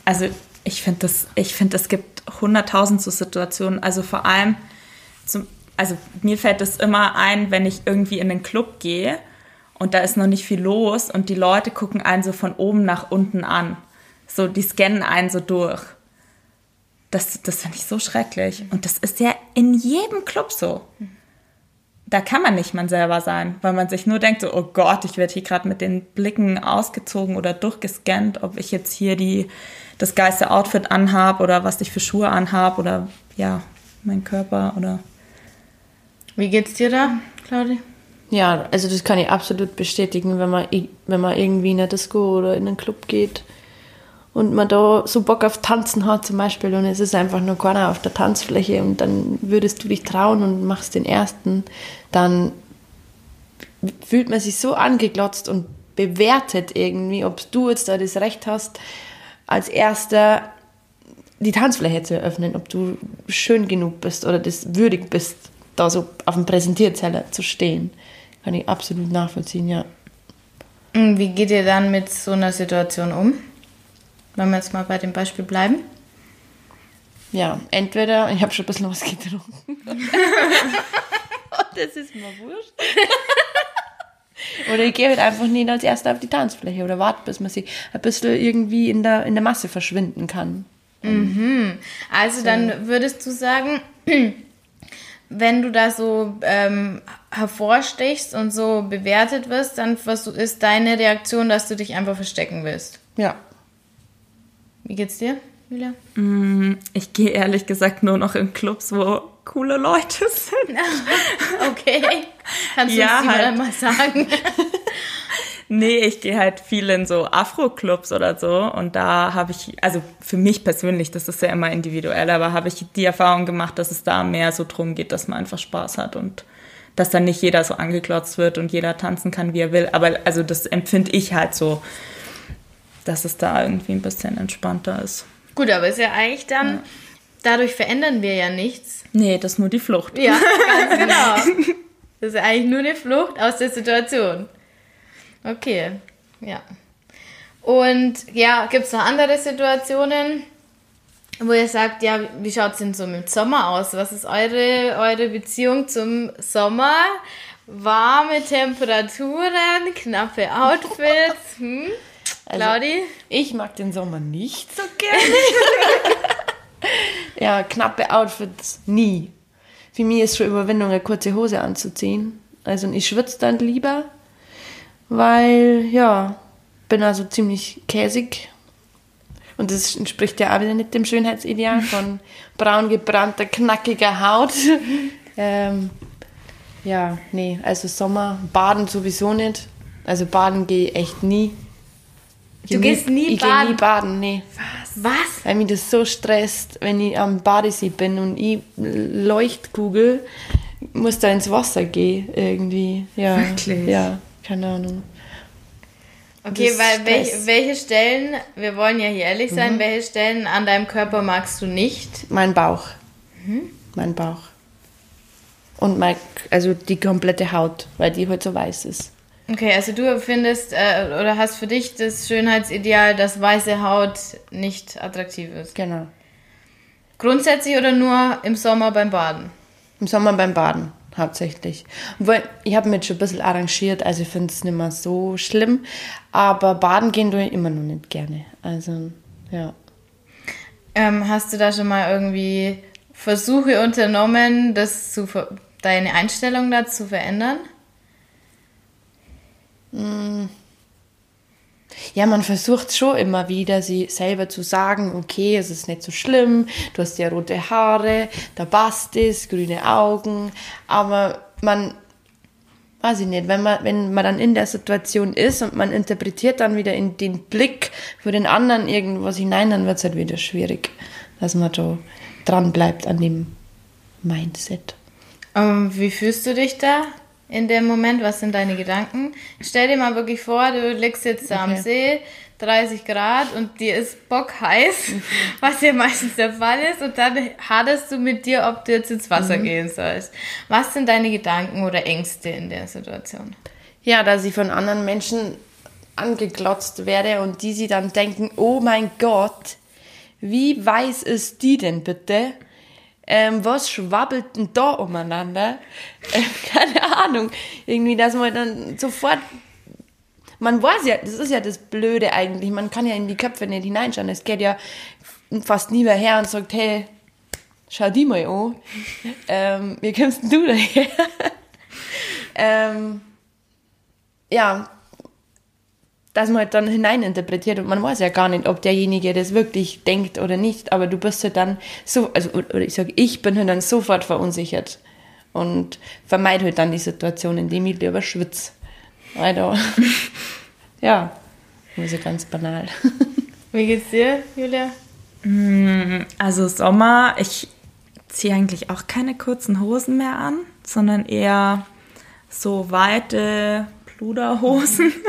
Also ich finde das, ich finde, es gibt hunderttausend so Situationen. Also vor allem, zum, also mir fällt es immer ein, wenn ich irgendwie in den Club gehe und da ist noch nicht viel los und die Leute gucken einen so von oben nach unten an. So, die scannen einen so durch. Das, das finde ich so schrecklich. Und das ist ja in jedem Club so. Da kann man nicht man selber sein, weil man sich nur denkt, so, oh Gott, ich werde hier gerade mit den Blicken ausgezogen oder durchgescannt, ob ich jetzt hier die, das geilste Outfit anhab oder was ich für Schuhe anhab oder ja, mein Körper oder. Wie geht's dir da, Claudia? Ja, also das kann ich absolut bestätigen, wenn man, wenn man irgendwie in eine Disco oder in einen Club geht und man da so Bock auf Tanzen hat zum Beispiel und es ist einfach nur keiner auf der Tanzfläche und dann würdest du dich trauen und machst den ersten, dann fühlt man sich so angeglotzt und bewertet irgendwie, ob du jetzt da das Recht hast, als erster die Tanzfläche zu eröffnen, ob du schön genug bist oder das würdig bist, da so auf dem Präsentierteller zu stehen. Kann ich absolut nachvollziehen, ja. Wie geht ihr dann mit so einer Situation um? Wenn wir jetzt mal bei dem Beispiel bleiben. Ja, entweder, ich habe schon ein bisschen was getrunken. das ist mir wurscht. oder ich gehe halt einfach nicht als Erster auf die Tanzfläche oder warte, bis man sich ein bisschen irgendwie in der, in der Masse verschwinden kann. Mhm. Also dann würdest du sagen, wenn du da so ähm, hervorstichst und so bewertet wirst, dann ist deine Reaktion, dass du dich einfach verstecken willst. Ja. Wie geht's dir, Julia? Mm, ich gehe ehrlich gesagt nur noch in Clubs, wo coole Leute sind. okay. Kannst du ja, uns halt. mal sagen? nee, ich gehe halt viel in so Afro-Clubs oder so. Und da habe ich, also für mich persönlich, das ist ja immer individuell, aber habe ich die Erfahrung gemacht, dass es da mehr so drum geht, dass man einfach Spaß hat und dass dann nicht jeder so angeklotzt wird und jeder tanzen kann, wie er will. Aber also das empfinde ich halt so dass es da irgendwie ein bisschen entspannter ist. Gut, aber ist ja eigentlich dann, ja. dadurch verändern wir ja nichts. Nee, das ist nur die Flucht. Ja, ganz genau. Das ist ja eigentlich nur eine Flucht aus der Situation. Okay, ja. Und ja, gibt es noch andere Situationen, wo ihr sagt, ja, wie schaut es denn so mit Sommer aus? Was ist eure, eure Beziehung zum Sommer? Warme Temperaturen, knappe Outfits, hm? Also, Claudi? Ich mag den Sommer nicht so gerne. ja, knappe Outfits nie. Für mich ist schon Überwindung, eine kurze Hose anzuziehen. Also ich schwitze dann lieber, weil, ja, bin also ziemlich käsig. Und das entspricht ja auch wieder nicht dem Schönheitsideal von braun gebrannter, knackiger Haut. ähm, ja, nee, also Sommer, baden sowieso nicht. Also baden gehe ich echt nie. Du nie, gehst nie ich baden? Ich gehe nie baden, nee. Was? Was? Weil mich das so stresst, wenn ich am Badesee bin und ich Leuchtkugel muss da ins Wasser gehen irgendwie. Ja, Wirklich? Ja, keine Ahnung. Okay, weil welche, welche Stellen, wir wollen ja hier ehrlich sein, mhm. welche Stellen an deinem Körper magst du nicht? Mein Bauch. Mhm. Mein Bauch. Und mein, also die komplette Haut, weil die halt so weiß ist. Okay, also du findest äh, oder hast für dich das Schönheitsideal, dass weiße Haut nicht attraktiv ist. Genau. Grundsätzlich oder nur im Sommer beim Baden? Im Sommer beim Baden hauptsächlich. Obwohl, ich habe mich schon ein bisschen arrangiert, also ich finde es nicht mehr so schlimm. Aber baden gehen tue ich immer noch nicht gerne. Also, ja. Ähm, hast du da schon mal irgendwie Versuche unternommen, das zu deine Einstellung dazu verändern? Mm. Ja, man versucht schon immer wieder, sie selber zu sagen, okay, es ist nicht so schlimm, du hast ja rote Haare, da passt es, grüne Augen, aber man, weiß ich nicht, wenn man, wenn man dann in der Situation ist und man interpretiert dann wieder in den Blick für den anderen irgendwas hinein, dann wird es halt wieder schwierig, dass man da dran bleibt an dem Mindset. Um, ähm, wie fühlst du dich da? In dem Moment? Was sind deine Gedanken? Stell dir mal wirklich vor, du liegst jetzt okay. am See, 30 Grad und dir ist bockheiß, was ja meistens der Fall ist, und dann haderst du mit dir, ob du jetzt ins Wasser mhm. gehen sollst. Was sind deine Gedanken oder Ängste in der Situation? Ja, dass ich von anderen Menschen angeglotzt werde und die sie dann denken, oh mein Gott, wie weiß ist die denn bitte? Ähm, was schwabbelt denn da umeinander? Ähm, keine Ahnung. Irgendwie, dass man dann sofort man weiß ja, das ist ja das Blöde eigentlich, man kann ja in die Köpfe nicht hineinschauen. Es geht ja fast nie mehr her und sagt, hey, schau die mal an. ähm, wie kommst denn du daher? ähm, ja, dass man halt dann hineininterpretiert und man weiß ja gar nicht, ob derjenige das wirklich denkt oder nicht, aber du bist halt dann so, also oder ich sage, ich bin halt dann sofort verunsichert und vermeide halt dann die Situation, indem ich lieber schwitze. Weiter. ja, also ganz banal. Wie geht's dir, Julia? Mm, also Sommer, ich ziehe eigentlich auch keine kurzen Hosen mehr an, sondern eher so weite Pluderhosen.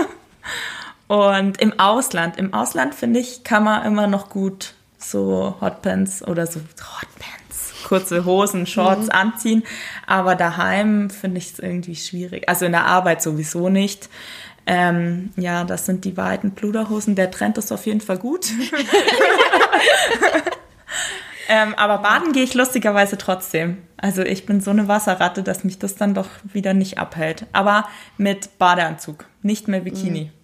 Und im Ausland, im Ausland finde ich, kann man immer noch gut so Hotpants oder so Hotpants, kurze Hosen, Shorts mhm. anziehen. Aber daheim finde ich es irgendwie schwierig. Also in der Arbeit sowieso nicht. Ähm, ja, das sind die weiten Pluderhosen. Der Trend ist auf jeden Fall gut. ähm, aber baden gehe ich lustigerweise trotzdem. Also ich bin so eine Wasserratte, dass mich das dann doch wieder nicht abhält. Aber mit Badeanzug, nicht mehr Bikini. Mhm.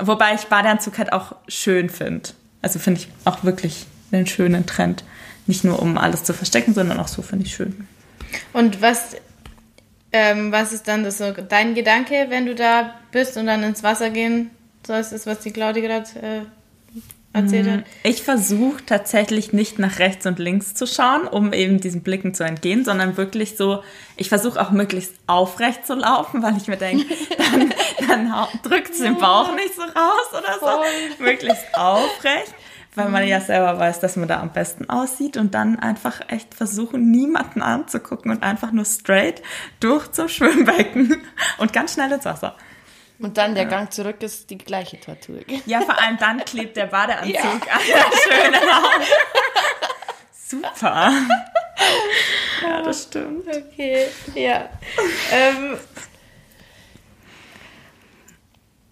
Wobei ich Badeanzug halt auch schön finde. Also finde ich auch wirklich einen schönen Trend. Nicht nur um alles zu verstecken, sondern auch so finde ich schön. Und was, ähm, was ist dann das so dein Gedanke, wenn du da bist und dann ins Wasser gehen sollst, ist, was die Claudia gerade äh, erzählt hat? Mhm. Ich versuche tatsächlich nicht nach rechts und links zu schauen, um eben diesen Blicken zu entgehen, sondern wirklich so, ich versuche auch möglichst aufrecht zu laufen, weil ich mir denke, dann, dann drückt es den Bauch nicht so raus oder so. Möglichst aufrecht, weil man ja selber weiß, dass man da am besten aussieht und dann einfach echt versuchen, niemanden anzugucken und einfach nur straight durch zum Schwimmbecken und ganz schnell ins Wasser. Und dann der Gang zurück ist die gleiche Tortur. Ja, vor allem dann klebt der Badeanzug ja. an der schönen Haut. Super. Ja, das stimmt. Okay, ja. ähm,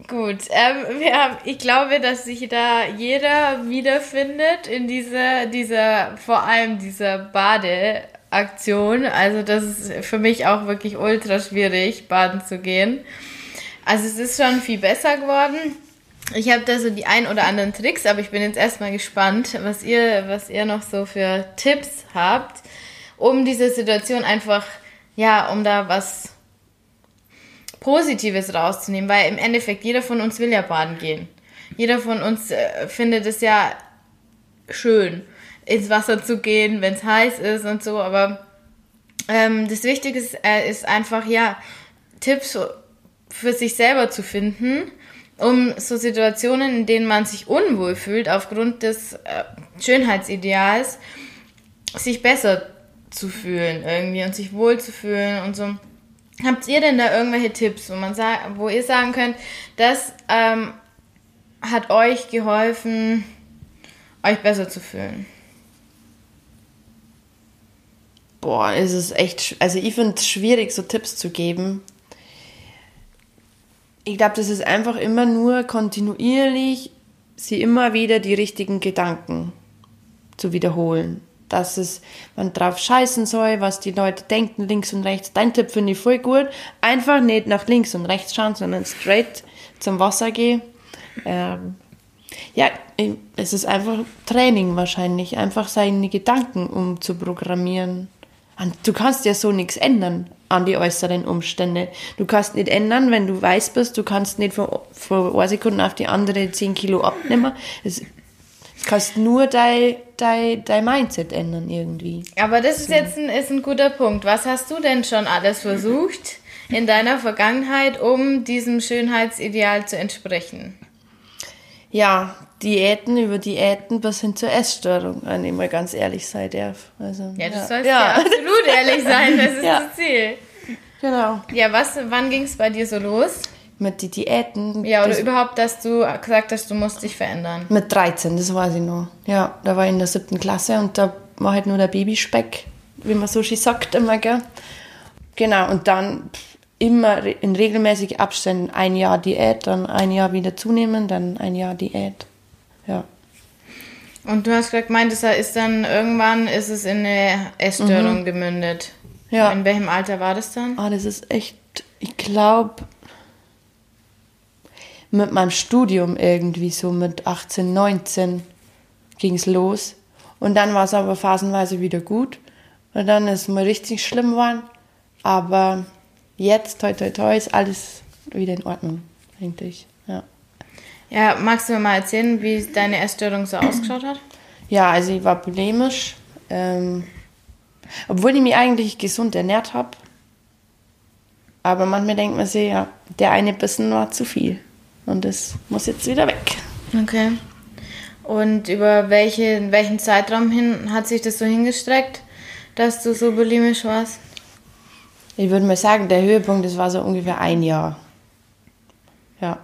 gut, ähm, wir haben, ich glaube, dass sich da jeder wiederfindet in dieser, dieser, vor allem dieser Badeaktion. Also das ist für mich auch wirklich ultra schwierig, baden zu gehen. Also es ist schon viel besser geworden. Ich habe da so die ein oder anderen Tricks, aber ich bin jetzt erstmal gespannt, was ihr, was ihr noch so für Tipps habt, um diese Situation einfach, ja, um da was Positives rauszunehmen, weil im Endeffekt jeder von uns will ja baden gehen. Jeder von uns äh, findet es ja schön, ins Wasser zu gehen, wenn es heiß ist und so, aber ähm, das Wichtige ist, äh, ist einfach, ja, Tipps für sich selber zu finden, um so Situationen, in denen man sich unwohl fühlt, aufgrund des äh, Schönheitsideals, sich besser zu fühlen irgendwie und sich wohl zu fühlen und so. Habt ihr denn da irgendwelche Tipps, wo man sagt, wo ihr sagen könnt, das ähm, hat euch geholfen, euch besser zu fühlen? Boah, es ist echt, also ich finde es schwierig, so Tipps zu geben, ich glaube, das ist einfach immer nur kontinuierlich, sie immer wieder die richtigen Gedanken zu wiederholen. Dass es, man drauf scheißen soll, was die Leute denken, links und rechts. Dein Tipp finde ich voll gut. Einfach nicht nach links und rechts schauen, sondern straight zum Wasser gehen. Ähm, ja, es ist einfach Training wahrscheinlich. Einfach seine Gedanken umzuprogrammieren. Du kannst ja so nichts ändern an die äußeren Umstände. Du kannst nicht ändern, wenn du weiß bist, du kannst nicht von, von einer Sekunde auf die andere 10 Kilo abnehmen. Es, kannst nur dein, dein, dein Mindset ändern irgendwie. Aber das ist jetzt ein, ist ein guter Punkt. Was hast du denn schon alles versucht in deiner Vergangenheit, um diesem Schönheitsideal zu entsprechen? Ja, Diäten über Diäten bis hin zur Essstörung, wenn ich mal ganz ehrlich sein darf. Also, ja, du ja. sollst ja. ja. absolut ehrlich sein, das ist ja. das Ziel. Genau. Ja, was, wann ging es bei dir so los? mit die Diäten. Ja, oder das, überhaupt, dass du gesagt hast, du musst dich verändern. Mit 13, das weiß ich noch. Ja, da war ich in der siebten Klasse und da war halt nur der Babyspeck, wie man so schön sagt immer, gell. Genau, und dann immer in regelmäßigen Abständen ein Jahr Diät, dann ein Jahr wieder zunehmen, dann ein Jahr Diät. Ja. Und du hast gerade gemeint, das ist dann irgendwann ist es in eine Essstörung gemündet. Ja. In welchem Alter war das dann? Ah, das ist echt, ich glaube, mit meinem Studium irgendwie so mit 18, 19 ging es los. Und dann war es aber phasenweise wieder gut. Und dann ist es mal richtig schlimm geworden. Aber jetzt, toi, toi, toi, ist alles wieder in Ordnung, eigentlich. Ja. Magst du mir mal erzählen, wie deine Essstörung so ausgeschaut hat? Ja, also ich war bulimisch. Ähm, obwohl ich mich eigentlich gesund ernährt habe. Aber manchmal denkt man sich, ja, der eine Bissen war zu viel. Und das muss jetzt wieder weg. Okay. Und über welche, welchen Zeitraum hin hat sich das so hingestreckt, dass du so bulimisch warst? Ich würde mal sagen, der Höhepunkt, das war so ungefähr ein Jahr. Ja.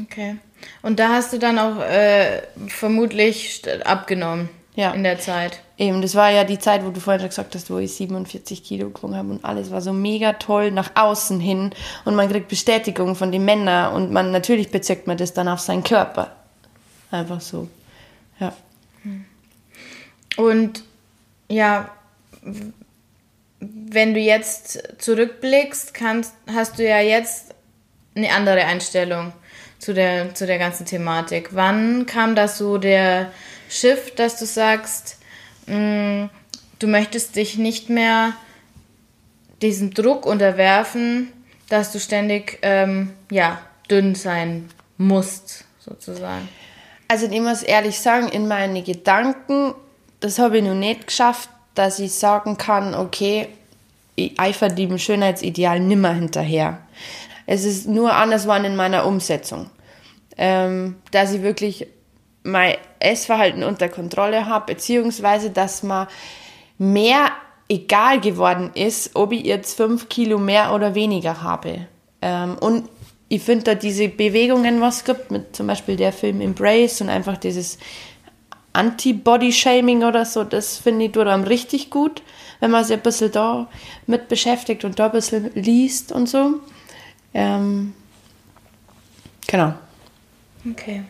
Okay. Und da hast du dann auch äh, vermutlich abgenommen Ja. in der Zeit. Eben, das war ja die Zeit, wo du vorhin gesagt hast, wo ich 47 Kilo gewogen habe und alles war so mega toll nach außen hin und man kriegt Bestätigung von den Männern und man natürlich bezirkt man das dann auf seinen Körper. Einfach so. Ja. Und ja, wenn du jetzt zurückblickst, kannst, hast du ja jetzt eine andere Einstellung zu der, zu der ganzen Thematik. Wann kam das so der Shift, dass du sagst, mh, du möchtest dich nicht mehr diesem Druck unterwerfen, dass du ständig ähm, ja, dünn sein musst, sozusagen? Also ich muss ehrlich sagen, in meine Gedanken, das habe ich noch nicht geschafft, dass ich sagen kann, okay, ich eifer dem Schönheitsideal nimmer hinterher. Es ist nur anders waren in meiner Umsetzung. Ähm, dass ich wirklich mein Essverhalten unter Kontrolle habe, beziehungsweise dass man mehr egal geworden ist, ob ich jetzt fünf Kilo mehr oder weniger habe. Ähm, und ich finde da diese Bewegungen, was es gibt, mit zum Beispiel der Film Embrace und einfach dieses Anti-Body-Shaming oder so, das finde ich einem richtig gut, wenn man sich ein bisschen da mit beschäftigt und da ein bisschen liest und so. Ähm, genau. Okay.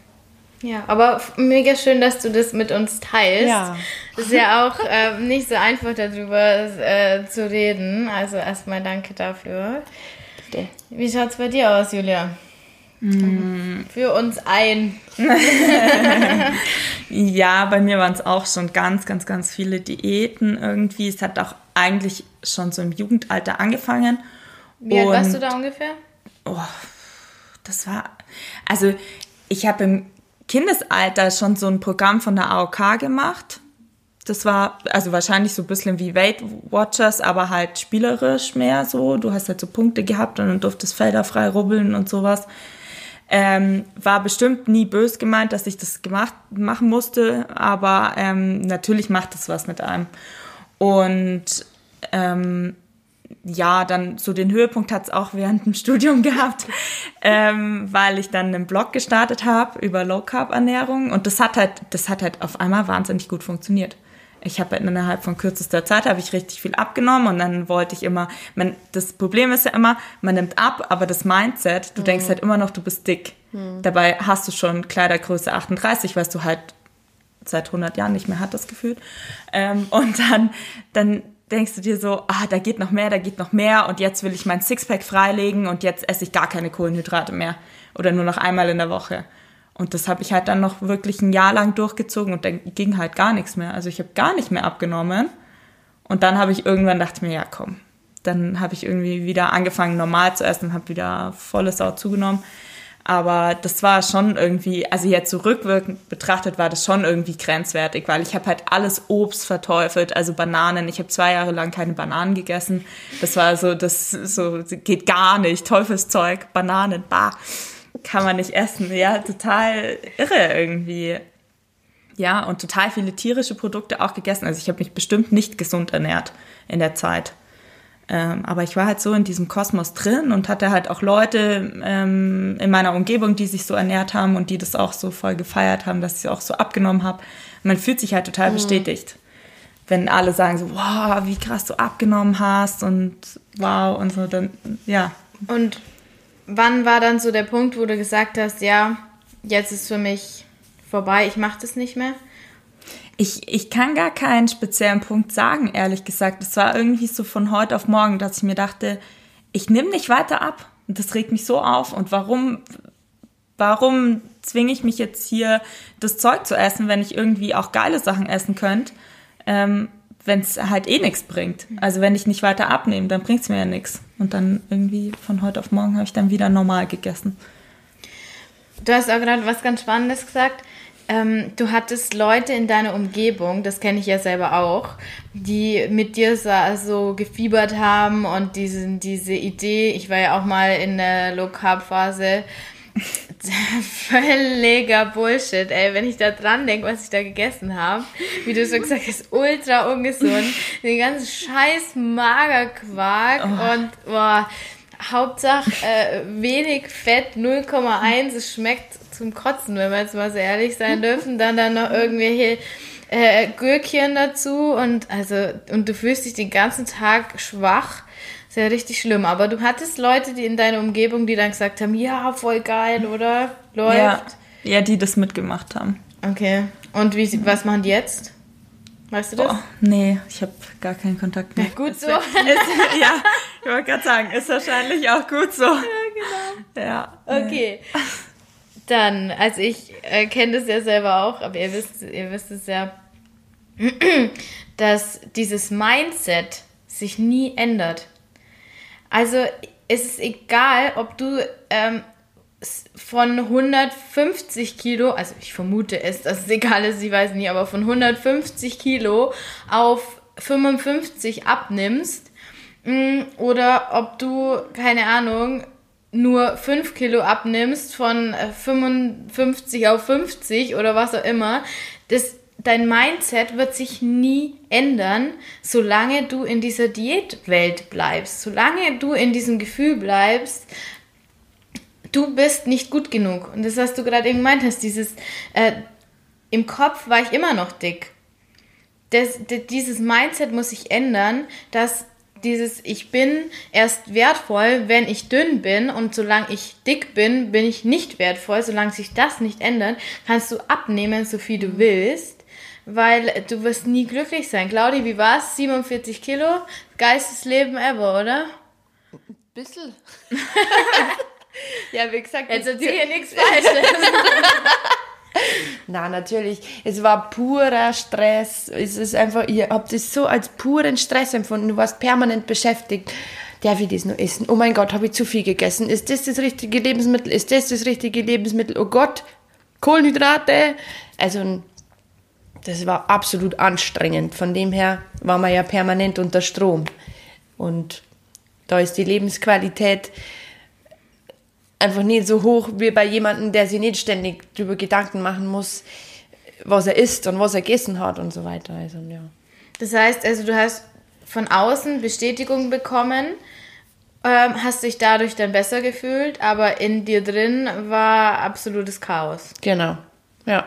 Ja, aber mega schön, dass du das mit uns teilst. Ja. Ist ja auch ähm, nicht so einfach darüber äh, zu reden. Also erstmal danke dafür. Bitte. Wie schaut's bei dir aus, Julia? Für uns ein. Ja, bei mir waren es auch schon ganz, ganz, ganz viele Diäten irgendwie. Es hat auch eigentlich schon so im Jugendalter angefangen. Wie alt warst du da ungefähr? Das war, also ich habe im Kindesalter schon so ein Programm von der AOK gemacht. Das war also wahrscheinlich so ein bisschen wie Weight Watchers, aber halt spielerisch mehr so. Du hast halt so Punkte gehabt und dann durftest Felder frei rubbeln und sowas. Ähm, war bestimmt nie bös gemeint, dass ich das gemacht machen musste, aber ähm, natürlich macht das was mit einem. Und ähm, ja, dann so den Höhepunkt hat es auch während dem Studium gehabt, ähm, weil ich dann einen Blog gestartet habe über Low Carb Ernährung und das hat halt, das hat halt auf einmal wahnsinnig gut funktioniert. Ich habe halt innerhalb von kürzester Zeit habe ich richtig viel abgenommen und dann wollte ich immer, man, das Problem ist ja immer, man nimmt ab, aber das Mindset, du denkst halt immer noch, du bist dick. Dabei hast du schon Kleidergröße 38, was du halt seit 100 Jahren nicht mehr hat, das Gefühl. Ähm, und dann, dann denkst du dir so, ah, da geht noch mehr, da geht noch mehr und jetzt will ich mein Sixpack freilegen und jetzt esse ich gar keine Kohlenhydrate mehr oder nur noch einmal in der Woche. Und das habe ich halt dann noch wirklich ein Jahr lang durchgezogen und dann ging halt gar nichts mehr. Also ich habe gar nicht mehr abgenommen. Und dann habe ich irgendwann dachte mir, ja komm, dann habe ich irgendwie wieder angefangen normal zu essen und habe wieder volle Sau zugenommen. Aber das war schon irgendwie, also jetzt so rückwirkend betrachtet war das schon irgendwie grenzwertig, weil ich habe halt alles Obst verteufelt, also Bananen. Ich habe zwei Jahre lang keine Bananen gegessen. Das war so, das so geht gar nicht. Teufelszeug, Bananen, bah, kann man nicht essen. Ja, total irre irgendwie. Ja, und total viele tierische Produkte auch gegessen. Also ich habe mich bestimmt nicht gesund ernährt in der Zeit. Ähm, aber ich war halt so in diesem Kosmos drin und hatte halt auch Leute ähm, in meiner Umgebung, die sich so ernährt haben und die das auch so voll gefeiert haben, dass ich auch so abgenommen habe. Man fühlt sich halt total mhm. bestätigt, wenn alle sagen so, wow, wie krass du abgenommen hast und wow und so, dann ja. Und wann war dann so der Punkt, wo du gesagt hast, ja, jetzt ist für mich vorbei, ich mache das nicht mehr? Ich, ich kann gar keinen speziellen Punkt sagen, ehrlich gesagt. Es war irgendwie so von heute auf morgen, dass ich mir dachte, ich nehme nicht weiter ab. Und das regt mich so auf. Und warum, warum zwinge ich mich jetzt hier, das Zeug zu essen, wenn ich irgendwie auch geile Sachen essen könnte, ähm, wenn es halt eh nichts bringt. Also wenn ich nicht weiter abnehme, dann bringt es mir ja nichts. Und dann irgendwie von heute auf morgen habe ich dann wieder normal gegessen. Du hast auch gerade was ganz Spannendes gesagt. Ähm, du hattest Leute in deiner Umgebung, das kenne ich ja selber auch, die mit dir so also gefiebert haben und diese, diese Idee, ich war ja auch mal in der Low Carb Phase, völliger Bullshit, ey, wenn ich da dran denke, was ich da gegessen habe, wie du so gesagt hast, ultra ungesund, den ganzen scheiß Magerquark oh. und boah, Hauptsache äh, wenig Fett, 0,1, es schmeckt zum Kotzen, wenn wir jetzt mal so ehrlich sein dürfen. Dann dann noch irgendwelche äh, Gürkchen dazu und also und du fühlst dich den ganzen Tag schwach. Ist ja richtig schlimm. Aber du hattest Leute, die in deiner Umgebung, die dann gesagt haben, ja, voll geil, oder? Läuft. Ja, ja die das mitgemacht haben. Okay. Und wie, was machen die jetzt? Weißt du das? Boah, nee, ich habe gar keinen Kontakt mehr. Ja, gut so. Ist, ja, ich wollte gerade sagen, ist wahrscheinlich auch gut so. Ja, genau. Ja. Okay. Dann, also ich äh, kenne das ja selber auch, aber ihr wisst, ihr wisst es ja, dass dieses Mindset sich nie ändert. Also es ist egal, ob du ähm, von 150 Kilo, also ich vermute es, dass es egal ist, ich weiß nicht, aber von 150 Kilo auf 55 abnimmst mm, oder ob du, keine Ahnung, nur 5 Kilo abnimmst von 55 äh, auf 50 oder was auch immer, das, dein Mindset wird sich nie ändern, solange du in dieser Diätwelt bleibst, solange du in diesem Gefühl bleibst, du bist nicht gut genug. Und das, was du gerade eben gemeint hast, dieses, äh, im Kopf war ich immer noch dick. Das, das, dieses Mindset muss sich ändern, dass dieses Ich bin erst wertvoll, wenn ich dünn bin und solange ich dick bin, bin ich nicht wertvoll. Solange sich das nicht ändert, kannst du abnehmen, so viel du willst, weil du wirst nie glücklich sein. Claudi, wie war's? 47 Kilo? Geistes Leben ever, oder? Ein bisschen. ja, wie gesagt, jetzt erzähl hier nichts Falsches. Na, natürlich. Es war purer Stress. Es ist einfach, ihr habt es so als puren Stress empfunden. Du warst permanent beschäftigt. Darf ich das nur essen? Oh mein Gott, habe ich zu viel gegessen? Ist das das richtige Lebensmittel? Ist das das richtige Lebensmittel? Oh Gott, Kohlenhydrate. Also, das war absolut anstrengend. Von dem her war man ja permanent unter Strom. Und da ist die Lebensqualität einfach nicht so hoch wie bei jemandem, der sich nicht ständig darüber Gedanken machen muss, was er isst und was er gegessen hat und so weiter. Also, ja. Das heißt, also du hast von außen Bestätigung bekommen, ähm, hast dich dadurch dann besser gefühlt, aber in dir drin war absolutes Chaos. Genau, ja.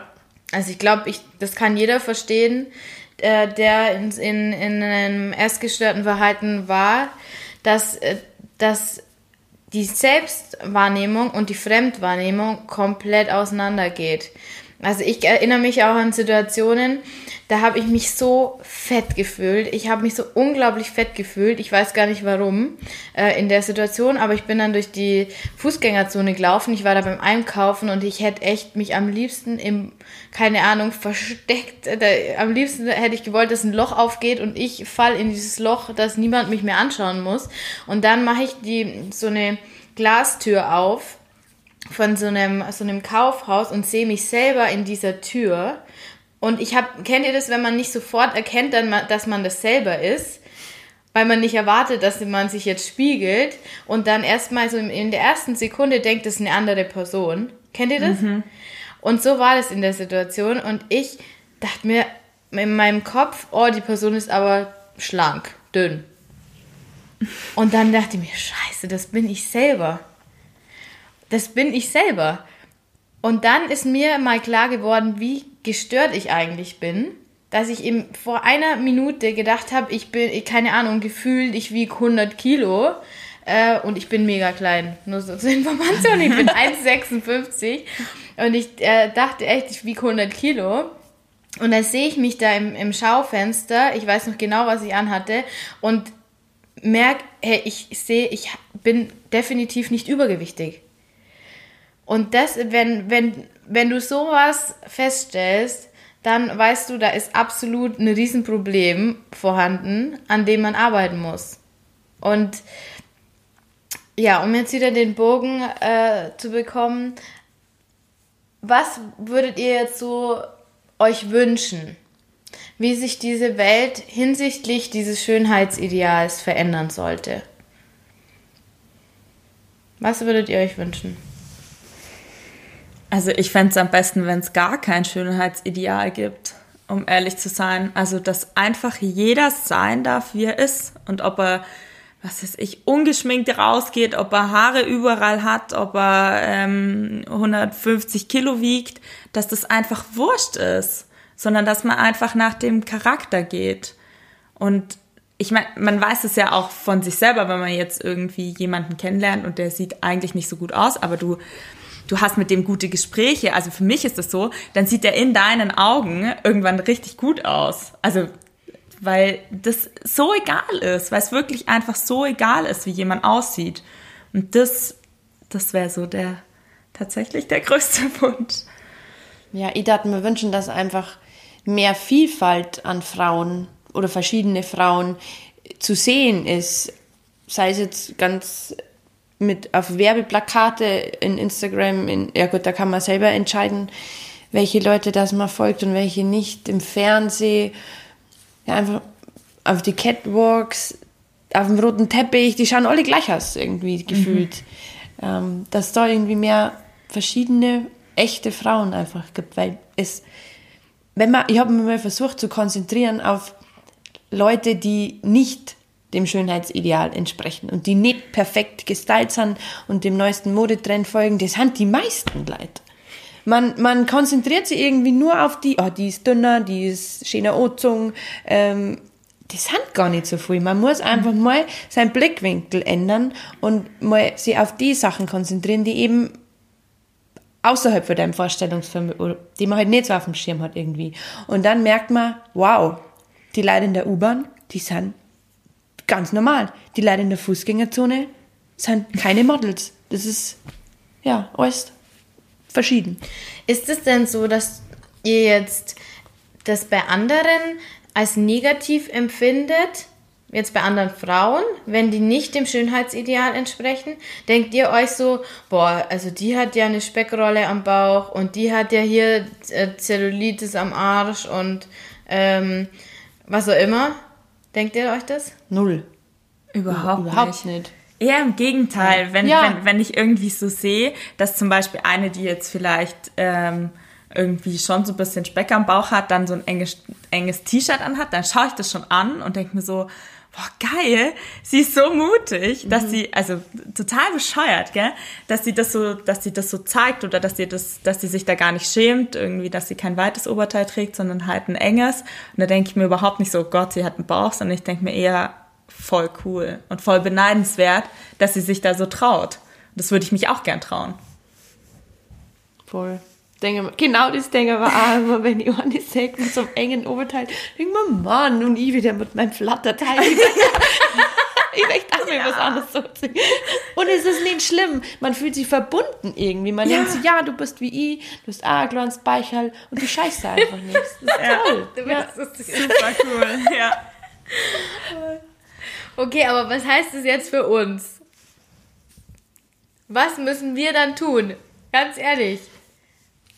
Also ich glaube, ich, das kann jeder verstehen, äh, der in, in, in einem essgestörten Verhalten war, dass, äh, dass die Selbstwahrnehmung und die Fremdwahrnehmung komplett auseinandergeht. Also ich erinnere mich auch an Situationen, da habe ich mich so fett gefühlt. Ich habe mich so unglaublich fett gefühlt. Ich weiß gar nicht warum äh, in der Situation, aber ich bin dann durch die Fußgängerzone gelaufen. Ich war da beim Einkaufen und ich hätte echt mich am liebsten im, keine Ahnung, versteckt. Da, am liebsten hätte ich gewollt, dass ein Loch aufgeht und ich fall in dieses Loch, dass niemand mich mehr anschauen muss. Und dann mache ich die so eine Glastür auf von so einem, so einem Kaufhaus und sehe mich selber in dieser Tür. Und ich habe, kennt ihr das, wenn man nicht sofort erkennt, dann, dass man das selber ist? Weil man nicht erwartet, dass man sich jetzt spiegelt und dann erstmal so in der ersten Sekunde denkt, das ist eine andere Person. Kennt ihr das? Mhm. Und so war das in der Situation und ich dachte mir in meinem Kopf, oh, die Person ist aber schlank, dünn. Und dann dachte ich mir, scheiße, das bin ich selber. Das bin ich selber. Und dann ist mir mal klar geworden, wie gestört ich eigentlich bin, dass ich eben vor einer Minute gedacht habe, ich bin, keine Ahnung, gefühlt, ich wiege 100 Kilo äh, und ich bin mega klein. Nur so zur Information, ich bin 1,56 und ich äh, dachte echt, ich wiege 100 Kilo. Und dann sehe ich mich da im, im Schaufenster, ich weiß noch genau, was ich anhatte, und merke, hey, ich sehe, ich bin definitiv nicht übergewichtig. Und das, wenn, wenn, wenn du sowas feststellst, dann weißt du, da ist absolut ein Riesenproblem vorhanden, an dem man arbeiten muss. Und ja, um jetzt wieder den Bogen äh, zu bekommen, was würdet ihr jetzt so euch wünschen, wie sich diese Welt hinsichtlich dieses Schönheitsideals verändern sollte? Was würdet ihr euch wünschen? Also ich fände es am besten, wenn es gar kein Schönheitsideal gibt, um ehrlich zu sein. Also dass einfach jeder sein darf, wie er ist und ob er was weiß ich, ungeschminkt rausgeht, ob er Haare überall hat, ob er ähm, 150 Kilo wiegt, dass das einfach wurscht ist, sondern dass man einfach nach dem Charakter geht. Und ich meine, man weiß es ja auch von sich selber, wenn man jetzt irgendwie jemanden kennenlernt und der sieht eigentlich nicht so gut aus, aber du du hast mit dem gute Gespräche, also für mich ist das so, dann sieht er in deinen Augen irgendwann richtig gut aus. Also weil das so egal ist, weil es wirklich einfach so egal ist, wie jemand aussieht. Und das, das wäre so der tatsächlich der größte Wunsch. Ja, ich dachte mir wünschen, dass einfach mehr Vielfalt an Frauen oder verschiedene Frauen zu sehen ist. Sei es jetzt ganz mit auf Werbeplakate in Instagram, in, ja gut, da kann man selber entscheiden, welche Leute das man folgt und welche nicht, im Fernsehen ja, einfach auf die Catwalks, auf dem roten Teppich, die schauen alle gleich aus, irgendwie gefühlt. Mhm. Ähm, dass da irgendwie mehr verschiedene echte Frauen einfach gibt, weil es, wenn man, ich habe mir mal versucht zu konzentrieren auf Leute, die nicht dem Schönheitsideal entsprechen und die nicht perfekt gestylt sind und dem neuesten Modetrend folgen, das sind die meisten Leute. Man, man konzentriert sich irgendwie nur auf die, oh, die ist dünner, die ist schöner Ozung. Ähm, das sind gar nicht so viel. Man muss einfach mal seinen Blickwinkel ändern und mal sich auf die Sachen konzentrieren, die eben außerhalb von deinem Vorstellungsfilm, die man halt nicht so auf dem Schirm hat irgendwie. Und dann merkt man, wow, die Leute in der U-Bahn, die sind ganz normal. Die Leute in der Fußgängerzone sind keine Models. Das ist, ja, alles verschieden. Ist es denn so, dass ihr jetzt das bei anderen als negativ empfindet, jetzt bei anderen Frauen, wenn die nicht dem Schönheitsideal entsprechen? Denkt ihr euch so, boah, also die hat ja eine Speckrolle am Bauch und die hat ja hier äh, Zellulitis am Arsch und ähm, was auch immer? Denkt ihr euch das? Null. Überhaupt, Überhaupt nicht. nicht. Eher im Gegenteil, wenn, ja. wenn, wenn ich irgendwie so sehe, dass zum Beispiel eine, die jetzt vielleicht ähm, irgendwie schon so ein bisschen Speck am Bauch hat, dann so ein enges, enges T-Shirt anhat, dann schaue ich das schon an und denke mir so, boah, geil, sie ist so mutig, dass mhm. sie, also total bescheuert, gell, dass sie das so, dass sie das so zeigt oder dass sie das, dass sie sich da gar nicht schämt, irgendwie, dass sie kein weites Oberteil trägt, sondern halt ein enges. Und da denke ich mir überhaupt nicht so, Gott, sie hat einen Bauch, sondern ich denke mir eher, voll cool und voll beneidenswert, dass sie sich da so traut. Das würde ich mich auch gern trauen. Voll. Denke, genau das denke ich aber auch immer, wenn ich eine sehe mit so einem engen Oberteil, denke mir, Mann, und ich wieder mit meinem Flatterteil. ich möchte auch mir was anderes so ziehen. Und es ist nicht schlimm. Man fühlt sich verbunden irgendwie. Man ja. denkt sich, ja, du bist wie ich, du hast auch ein kleines und du scheißt einfach nichts. Das ist ja. toll. Du ja. das ist super cool, ja. Okay, aber was heißt das jetzt für uns? Was müssen wir dann tun? Ganz ehrlich.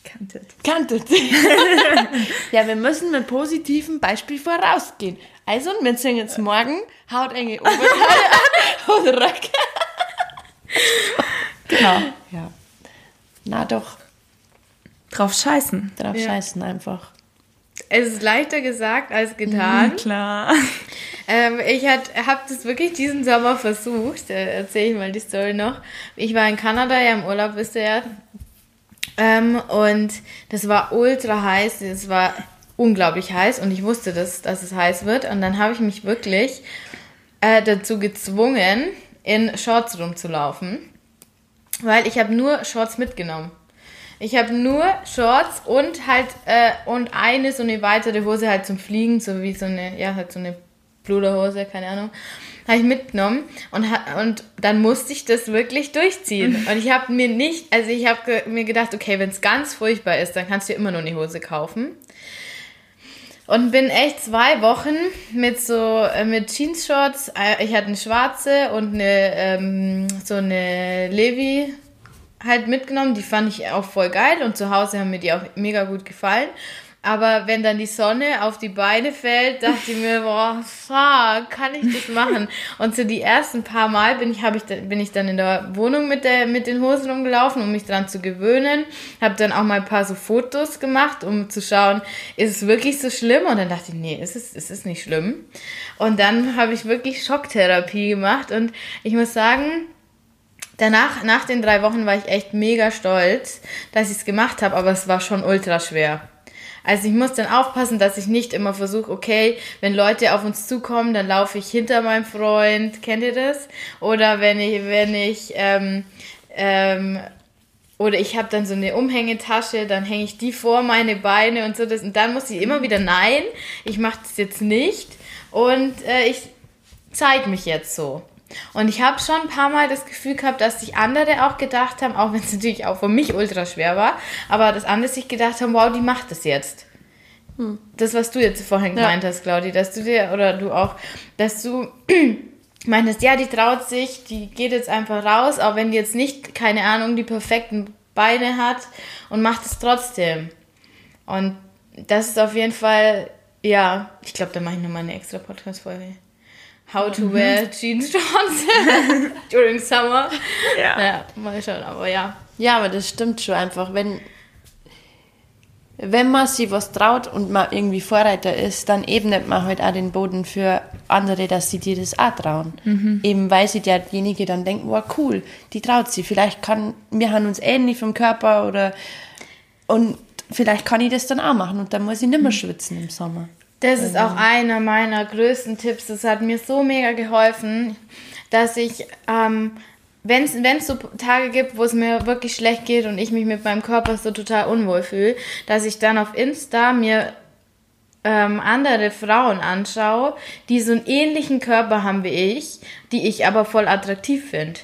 Kantet. Kantet. ja, wir müssen mit positivem Beispiel vorausgehen. Also, wir singen jetzt morgen hautenge Oberteile an und Röcke. genau. Ja. Na doch. Drauf scheißen. Drauf ja. scheißen einfach. Es ist leichter gesagt als getan. Mhm, klar. Ähm, ich habe das wirklich diesen Sommer versucht. Äh, Erzähle ich mal die Story noch. Ich war in Kanada, ja im Urlaub, wisst ihr ja. Ähm, und das war ultra heiß. Es war unglaublich heiß und ich wusste, dass, dass es heiß wird. Und dann habe ich mich wirklich äh, dazu gezwungen, in Shorts rumzulaufen. Weil ich habe nur Shorts mitgenommen. Ich habe nur Shorts und halt äh, und eine so eine weitere Hose halt zum Fliegen, so wie so eine, ja, halt so eine Bluderhose, keine Ahnung. Habe ich mitgenommen und, und dann musste ich das wirklich durchziehen. Und ich habe mir nicht, also ich habe mir gedacht, okay, wenn es ganz furchtbar ist, dann kannst du immer nur eine Hose kaufen. Und bin echt zwei Wochen mit so äh, mit Jeans-Shorts. Äh, ich hatte eine schwarze und eine ähm, so eine Levi halt mitgenommen. Die fand ich auch voll geil und zu Hause haben mir die auch mega gut gefallen. Aber wenn dann die Sonne auf die Beine fällt, dachte ich mir, boah, fuck, kann ich das machen? Und so die ersten paar Mal bin ich, ich, bin ich dann in der Wohnung mit, der, mit den Hosen rumgelaufen, um mich dran zu gewöhnen. Habe dann auch mal ein paar so Fotos gemacht, um zu schauen, ist es wirklich so schlimm? Und dann dachte ich, nee, es ist, es ist nicht schlimm. Und dann habe ich wirklich Schocktherapie gemacht. Und ich muss sagen, danach, nach den drei Wochen war ich echt mega stolz, dass ich es gemacht habe, aber es war schon ultra schwer. Also ich muss dann aufpassen, dass ich nicht immer versuche, okay, wenn Leute auf uns zukommen, dann laufe ich hinter meinem Freund, kennt ihr das? Oder wenn ich, wenn ich, ähm, ähm, oder ich habe dann so eine Umhängetasche, dann hänge ich die vor meine Beine und so das und dann muss ich immer wieder nein, ich mache das jetzt nicht und äh, ich zeige mich jetzt so. Und ich habe schon ein paar Mal das Gefühl gehabt, dass sich andere auch gedacht haben, auch wenn es natürlich auch für mich ultra schwer war, aber dass andere sich gedacht haben, wow, die macht das jetzt. Hm. Das, was du jetzt vorhin gemeint ja. hast, Claudi, dass du dir, oder du auch, dass du meintest, ja, die traut sich, die geht jetzt einfach raus, auch wenn die jetzt nicht, keine Ahnung, die perfekten Beine hat und macht es trotzdem. Und das ist auf jeden Fall, ja, ich glaube, da mache ich nochmal eine extra Podcast-Folge. How to mhm. wear Jeans Shorts during summer. Ja. ja, mal schauen, aber ja. Ja, aber das stimmt schon einfach. Wenn, wenn man sich was traut und man irgendwie Vorreiter ist, dann ebnet man halt auch den Boden für andere, dass sie dir das auch trauen. Mhm. Eben weil sich derjenige dann denkt, wow, cool, die traut sie. Vielleicht kann, wir haben uns ähnlich vom Körper oder und vielleicht kann ich das dann auch machen und dann muss ich nicht mehr mhm. schwitzen im Sommer. Das ist auch einer meiner größten Tipps. Das hat mir so mega geholfen, dass ich, ähm, wenn es so Tage gibt, wo es mir wirklich schlecht geht und ich mich mit meinem Körper so total unwohl fühle, dass ich dann auf Insta mir ähm, andere Frauen anschaue, die so einen ähnlichen Körper haben wie ich, die ich aber voll attraktiv finde.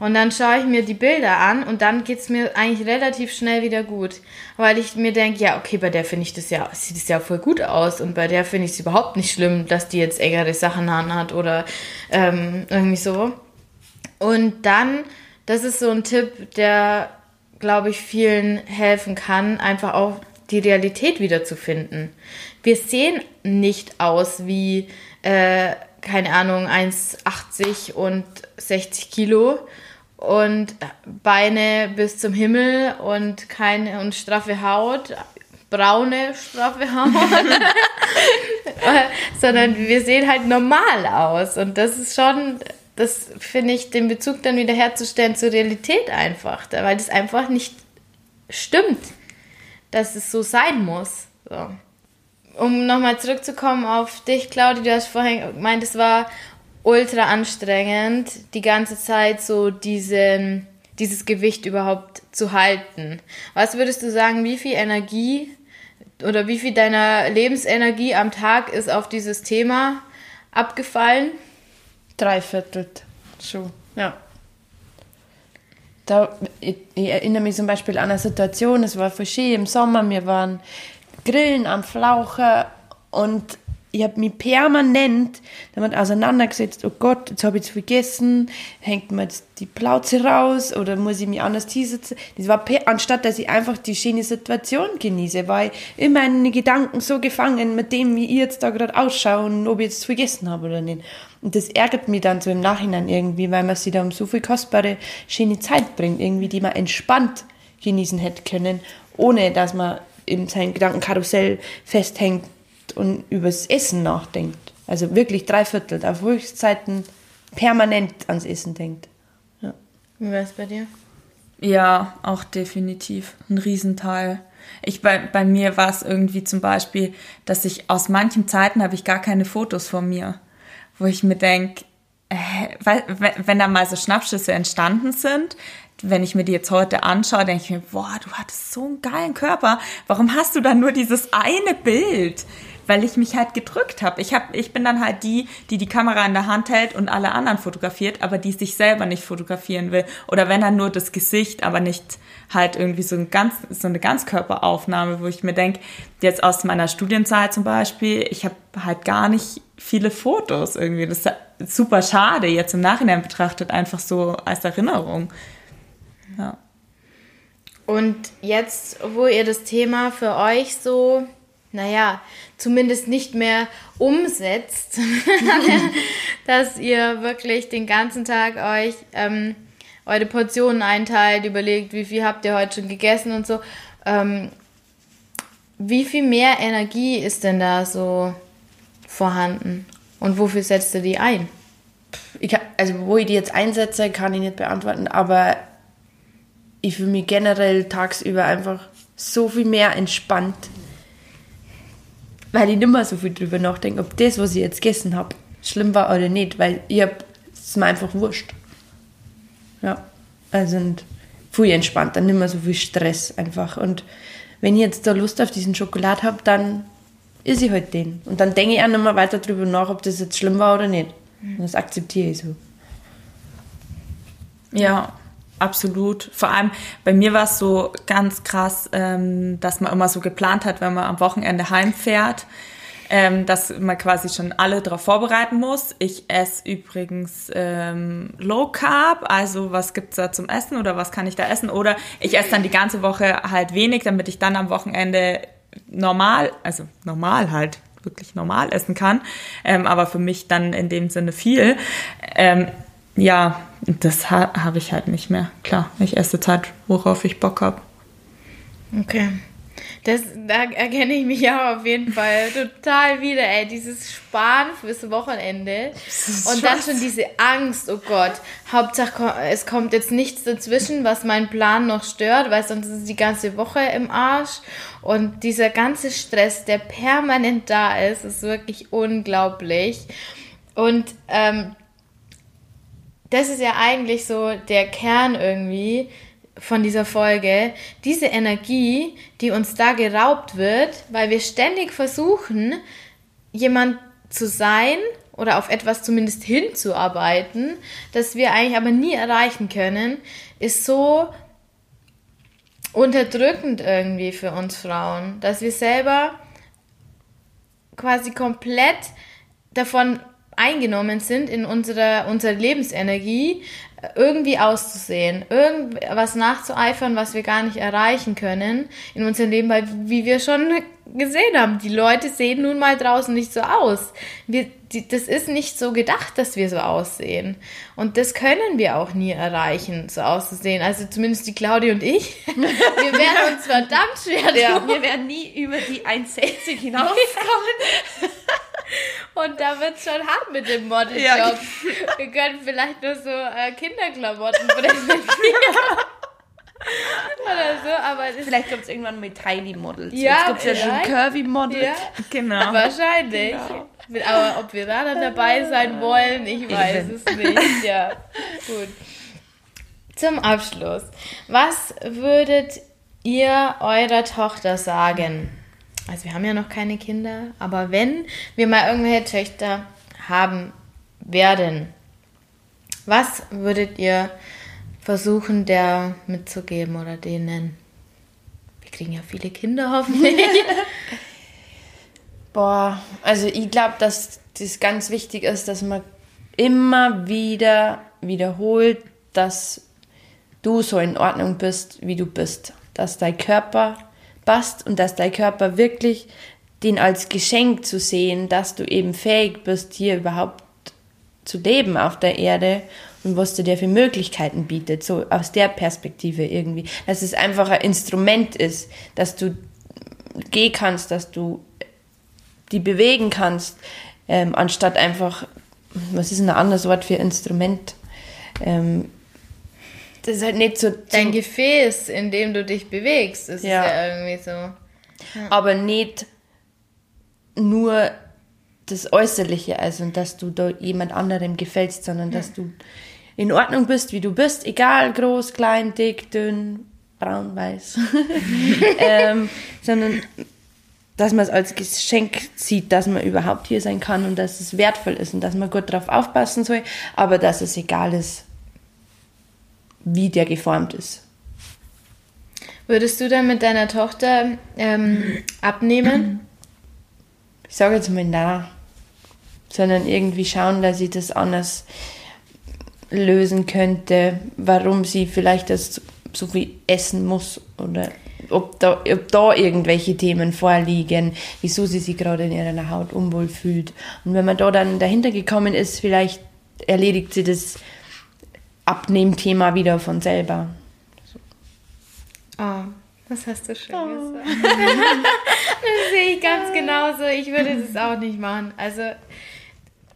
Und dann schaue ich mir die Bilder an und dann geht es mir eigentlich relativ schnell wieder gut. Weil ich mir denke, ja, okay, bei der finde ich das ja, sieht es ja voll gut aus und bei der finde ich es überhaupt nicht schlimm, dass die jetzt engere Sachen an hat oder ähm, irgendwie so. Und dann, das ist so ein Tipp, der, glaube ich, vielen helfen kann, einfach auch die Realität wiederzufinden. Wir sehen nicht aus wie, äh, keine Ahnung, 1,80 und 60 Kilo, und Beine bis zum Himmel und keine und straffe Haut, braune straffe Haut, sondern wir sehen halt normal aus und das ist schon, das finde ich, den Bezug dann wieder herzustellen zur Realität einfach, weil das einfach nicht stimmt, dass es so sein muss. So. Um nochmal zurückzukommen auf dich, Claudia, du hast vorhin gemeint, es war ultra anstrengend, die ganze Zeit so diesen, dieses Gewicht überhaupt zu halten. Was würdest du sagen, wie viel Energie oder wie viel deiner Lebensenergie am Tag ist auf dieses Thema abgefallen? Drei Viertel schon, ja. Da, ich, ich, erinnere mich zum Beispiel an eine Situation, es war für Ski im Sommer, wir waren grillen am Flaucher und ich habe mich permanent damit auseinandergesetzt, oh Gott, jetzt habe ich es vergessen, hängt mir jetzt die Plauze raus oder muss ich mich anders hinsetzen. Das war, anstatt dass ich einfach die schöne Situation genieße, war ich in meinen Gedanken so gefangen mit dem, wie ich jetzt da gerade ausschaue und ob ich jetzt vergessen habe oder nicht. Und das ärgert mich dann so im Nachhinein irgendwie, weil man sich da um so viel kostbare, schöne Zeit bringt, irgendwie, die man entspannt genießen hätte können, ohne dass man in seinem Gedankenkarussell festhängt und übers Essen nachdenkt. Also wirklich drei Viertel auf Höchstzeiten permanent ans Essen denkt. Ja. Wie war es bei dir? Ja, auch definitiv ein Riesenteil. Ich bei, bei mir war es irgendwie zum Beispiel, dass ich aus manchen Zeiten habe ich gar keine Fotos von mir, wo ich mir denke, äh, wenn da mal so Schnappschüsse entstanden sind, wenn ich mir die jetzt heute anschaue, denke ich mir, boah, du hattest so einen geilen Körper. Warum hast du dann nur dieses eine Bild? Weil ich mich halt gedrückt habe. Ich hab, ich bin dann halt die, die die Kamera in der Hand hält und alle anderen fotografiert, aber die sich selber nicht fotografieren will. Oder wenn dann nur das Gesicht, aber nicht halt irgendwie so, ein ganz, so eine Ganzkörperaufnahme, wo ich mir denke, jetzt aus meiner Studienzeit zum Beispiel, ich habe halt gar nicht viele Fotos irgendwie. Das ist super schade, jetzt im Nachhinein betrachtet, einfach so als Erinnerung. Ja. Und jetzt, wo ihr das Thema für euch so naja, zumindest nicht mehr umsetzt, dass ihr wirklich den ganzen Tag euch ähm, eure Portionen einteilt, überlegt, wie viel habt ihr heute schon gegessen und so. Ähm, wie viel mehr Energie ist denn da so vorhanden? Und wofür setzt ihr die ein? Ich, also, wo ich die jetzt einsetze, kann ich nicht beantworten, aber ich fühle mich generell tagsüber einfach so viel mehr entspannt weil ich nicht mehr so viel drüber nachdenke, ob das, was ich jetzt gegessen habe, schlimm war oder nicht, weil ich hab, es ist mir einfach wurscht. Ja, also und viel entspannter, nicht mehr so viel Stress einfach. Und wenn ich jetzt da Lust auf diesen Schokolad habe, dann ist ich halt den. Und dann denke ich auch nicht mehr weiter drüber nach, ob das jetzt schlimm war oder nicht. Und das akzeptiere ich so. Ja, Absolut. Vor allem bei mir war es so ganz krass, ähm, dass man immer so geplant hat, wenn man am Wochenende heimfährt, ähm, dass man quasi schon alle darauf vorbereiten muss. Ich esse übrigens ähm, Low Carb, also was gibt's da zum Essen oder was kann ich da essen? Oder ich esse dann die ganze Woche halt wenig, damit ich dann am Wochenende normal, also normal halt, wirklich normal essen kann, ähm, aber für mich dann in dem Sinne viel. Ähm, ja, das ha habe ich halt nicht mehr. Klar, ich esse Zeit, worauf ich Bock habe. Okay. Das, da erkenne ich mich ja auf jeden Fall total wieder, ey. Dieses Sparen fürs Wochenende. Und dann schon diese Angst, oh Gott. Hauptsache, es kommt jetzt nichts dazwischen, was meinen Plan noch stört, weil sonst ist die ganze Woche im Arsch. Und dieser ganze Stress, der permanent da ist, ist wirklich unglaublich. Und ähm, das ist ja eigentlich so der Kern irgendwie von dieser Folge. Diese Energie, die uns da geraubt wird, weil wir ständig versuchen, jemand zu sein oder auf etwas zumindest hinzuarbeiten, das wir eigentlich aber nie erreichen können, ist so unterdrückend irgendwie für uns Frauen, dass wir selber quasi komplett davon eingenommen sind in unsere, unsere Lebensenergie, irgendwie auszusehen, irgendwas nachzueifern, was wir gar nicht erreichen können in unserem Leben, weil wie wir schon gesehen haben, die Leute sehen nun mal draußen nicht so aus. Wir, die, das ist nicht so gedacht, dass wir so aussehen. Und das können wir auch nie erreichen, so auszusehen. Also zumindest die Claudia und ich. Wir werden uns verdammt schwer ja, Wir werden nie über die 1,60 hinauskommen. Und da wird es schon hart mit dem Modeljob. Ja. Wir können vielleicht nur so äh, Kinderklamotten präsentieren. Oder so, aber Vielleicht kommt es irgendwann mit Tiny Models. Ja, Jetzt gibt es ja schon Curvy Models. Ja, genau. Wahrscheinlich. Genau. Aber ob wir da dann dabei sein wollen, ich weiß Eben. es nicht. Ja, gut. Zum Abschluss. Was würdet ihr eurer Tochter sagen? Also wir haben ja noch keine Kinder, aber wenn wir mal irgendwelche Töchter haben werden, was würdet ihr versuchen, der mitzugeben oder denen? Wir kriegen ja viele Kinder hoffentlich. Boah, also ich glaube, dass das ganz wichtig ist, dass man immer wieder wiederholt, dass du so in Ordnung bist, wie du bist. Dass dein Körper passt und dass dein Körper wirklich den als Geschenk zu sehen, dass du eben fähig bist, hier überhaupt zu leben auf der Erde und was du dir für Möglichkeiten bietet, so aus der Perspektive irgendwie. Dass es einfach ein Instrument ist, dass du gehen kannst, dass du die bewegen kannst, ähm, anstatt einfach, was ist ein anderes Wort für Instrument? Ähm, das ist halt nicht so. Dein Gefäß, in dem du dich bewegst, ist ja, ja irgendwie so. Ja. Aber nicht nur das Äußerliche, also dass du da jemand anderem gefällst, sondern ja. dass du in Ordnung bist, wie du bist, egal groß, klein, dick, dünn, braun, weiß, ähm, sondern dass man es als Geschenk sieht, dass man überhaupt hier sein kann und dass es wertvoll ist und dass man gut drauf aufpassen soll, aber dass es egal ist, wie der geformt ist. Würdest du dann mit deiner Tochter ähm, abnehmen? Ich sage jetzt mal na, sondern irgendwie schauen, dass sie das anders lösen könnte, warum sie vielleicht das so viel essen muss oder ob da, ob da irgendwelche Themen vorliegen, wieso sie sich gerade in ihrer Haut unwohl fühlt. Und wenn man da dann dahinter gekommen ist, vielleicht erledigt sie das Abnehmthema wieder von selber. So. Oh, das hast du schön oh. gesagt. das sehe ich ganz genauso. Ich würde das auch nicht machen. Also,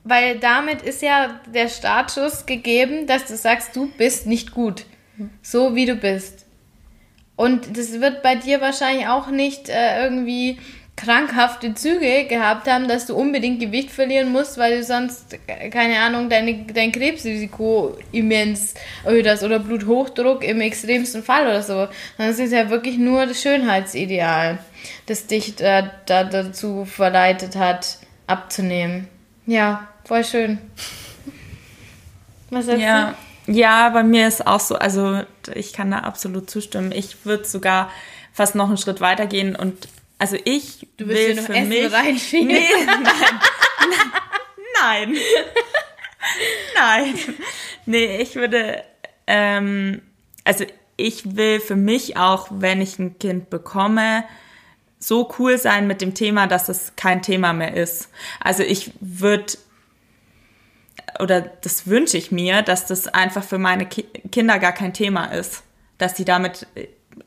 weil damit ist ja der Startschuss gegeben, dass du sagst, du bist nicht gut. So wie du bist. Und das wird bei dir wahrscheinlich auch nicht äh, irgendwie krankhafte Züge gehabt haben, dass du unbedingt Gewicht verlieren musst, weil du sonst, äh, keine Ahnung, deine, dein Krebsrisiko immens erhöht oder Bluthochdruck im extremsten Fall oder so. Das ist ja wirklich nur das Schönheitsideal, das dich da, da dazu verleitet hat, abzunehmen. Ja, voll schön. Was sagst ja. du? Ja, bei mir ist auch so, also ich kann da absolut zustimmen. Ich würde sogar fast noch einen Schritt weiter gehen und also ich du will noch für Essen mich reinschieben. Nee, nein. nein. nein. Nee, ich würde ähm, also ich will für mich auch, wenn ich ein Kind bekomme, so cool sein mit dem Thema, dass es kein Thema mehr ist. Also ich würde oder das wünsche ich mir, dass das einfach für meine Ki Kinder gar kein Thema ist, dass sie damit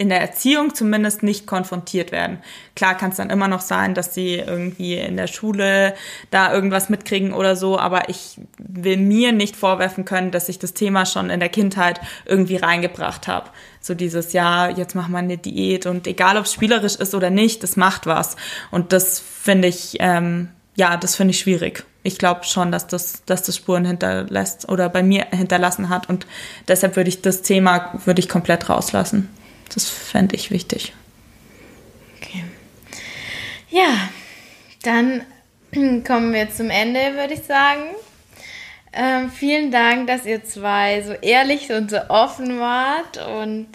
in der Erziehung zumindest nicht konfrontiert werden. Klar kann es dann immer noch sein, dass sie irgendwie in der Schule da irgendwas mitkriegen oder so, aber ich will mir nicht vorwerfen können, dass ich das Thema schon in der Kindheit irgendwie reingebracht habe. So dieses, ja, jetzt machen wir eine Diät und egal ob es spielerisch ist oder nicht, das macht was. Und das finde ich, ähm, ja, das finde ich schwierig ich glaube schon, dass das, dass das Spuren hinterlässt oder bei mir hinterlassen hat. Und deshalb würde ich das Thema würde ich komplett rauslassen. Das fände ich wichtig. Okay. Ja, dann kommen wir zum Ende, würde ich sagen. Ähm, vielen Dank, dass ihr zwei so ehrlich und so offen wart und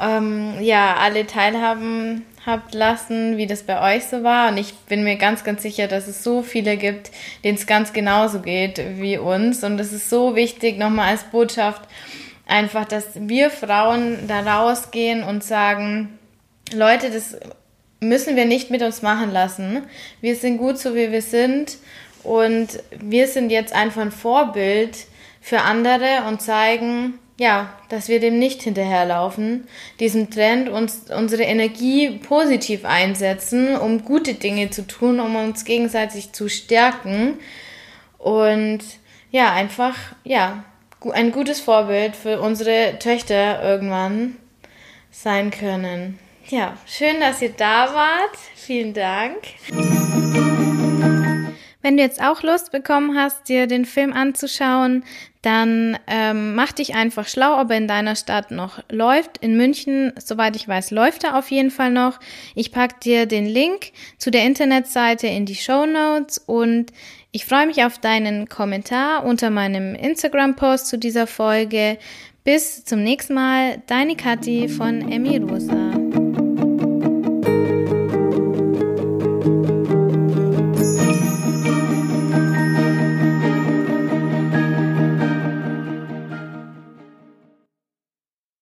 ähm, ja, alle teilhaben habt lassen, wie das bei euch so war. Und ich bin mir ganz, ganz sicher, dass es so viele gibt, denen es ganz genauso geht wie uns. Und es ist so wichtig, nochmal als Botschaft, einfach, dass wir Frauen da rausgehen und sagen, Leute, das müssen wir nicht mit uns machen lassen. Wir sind gut so, wie wir sind. Und wir sind jetzt einfach ein Vorbild für andere und zeigen, ja, dass wir dem nicht hinterherlaufen, diesem Trend uns unsere Energie positiv einsetzen, um gute Dinge zu tun, um uns gegenseitig zu stärken und ja, einfach ja, ein gutes Vorbild für unsere Töchter irgendwann sein können. Ja, schön, dass ihr da wart. Vielen Dank. Wenn du jetzt auch Lust bekommen hast, dir den Film anzuschauen, dann ähm, mach dich einfach schlau, ob er in deiner Stadt noch läuft. In München, soweit ich weiß, läuft er auf jeden Fall noch. Ich pack dir den Link zu der Internetseite in die Show Notes und ich freue mich auf deinen Kommentar unter meinem Instagram-Post zu dieser Folge. Bis zum nächsten Mal, deine Kathi von Emmy Rosa.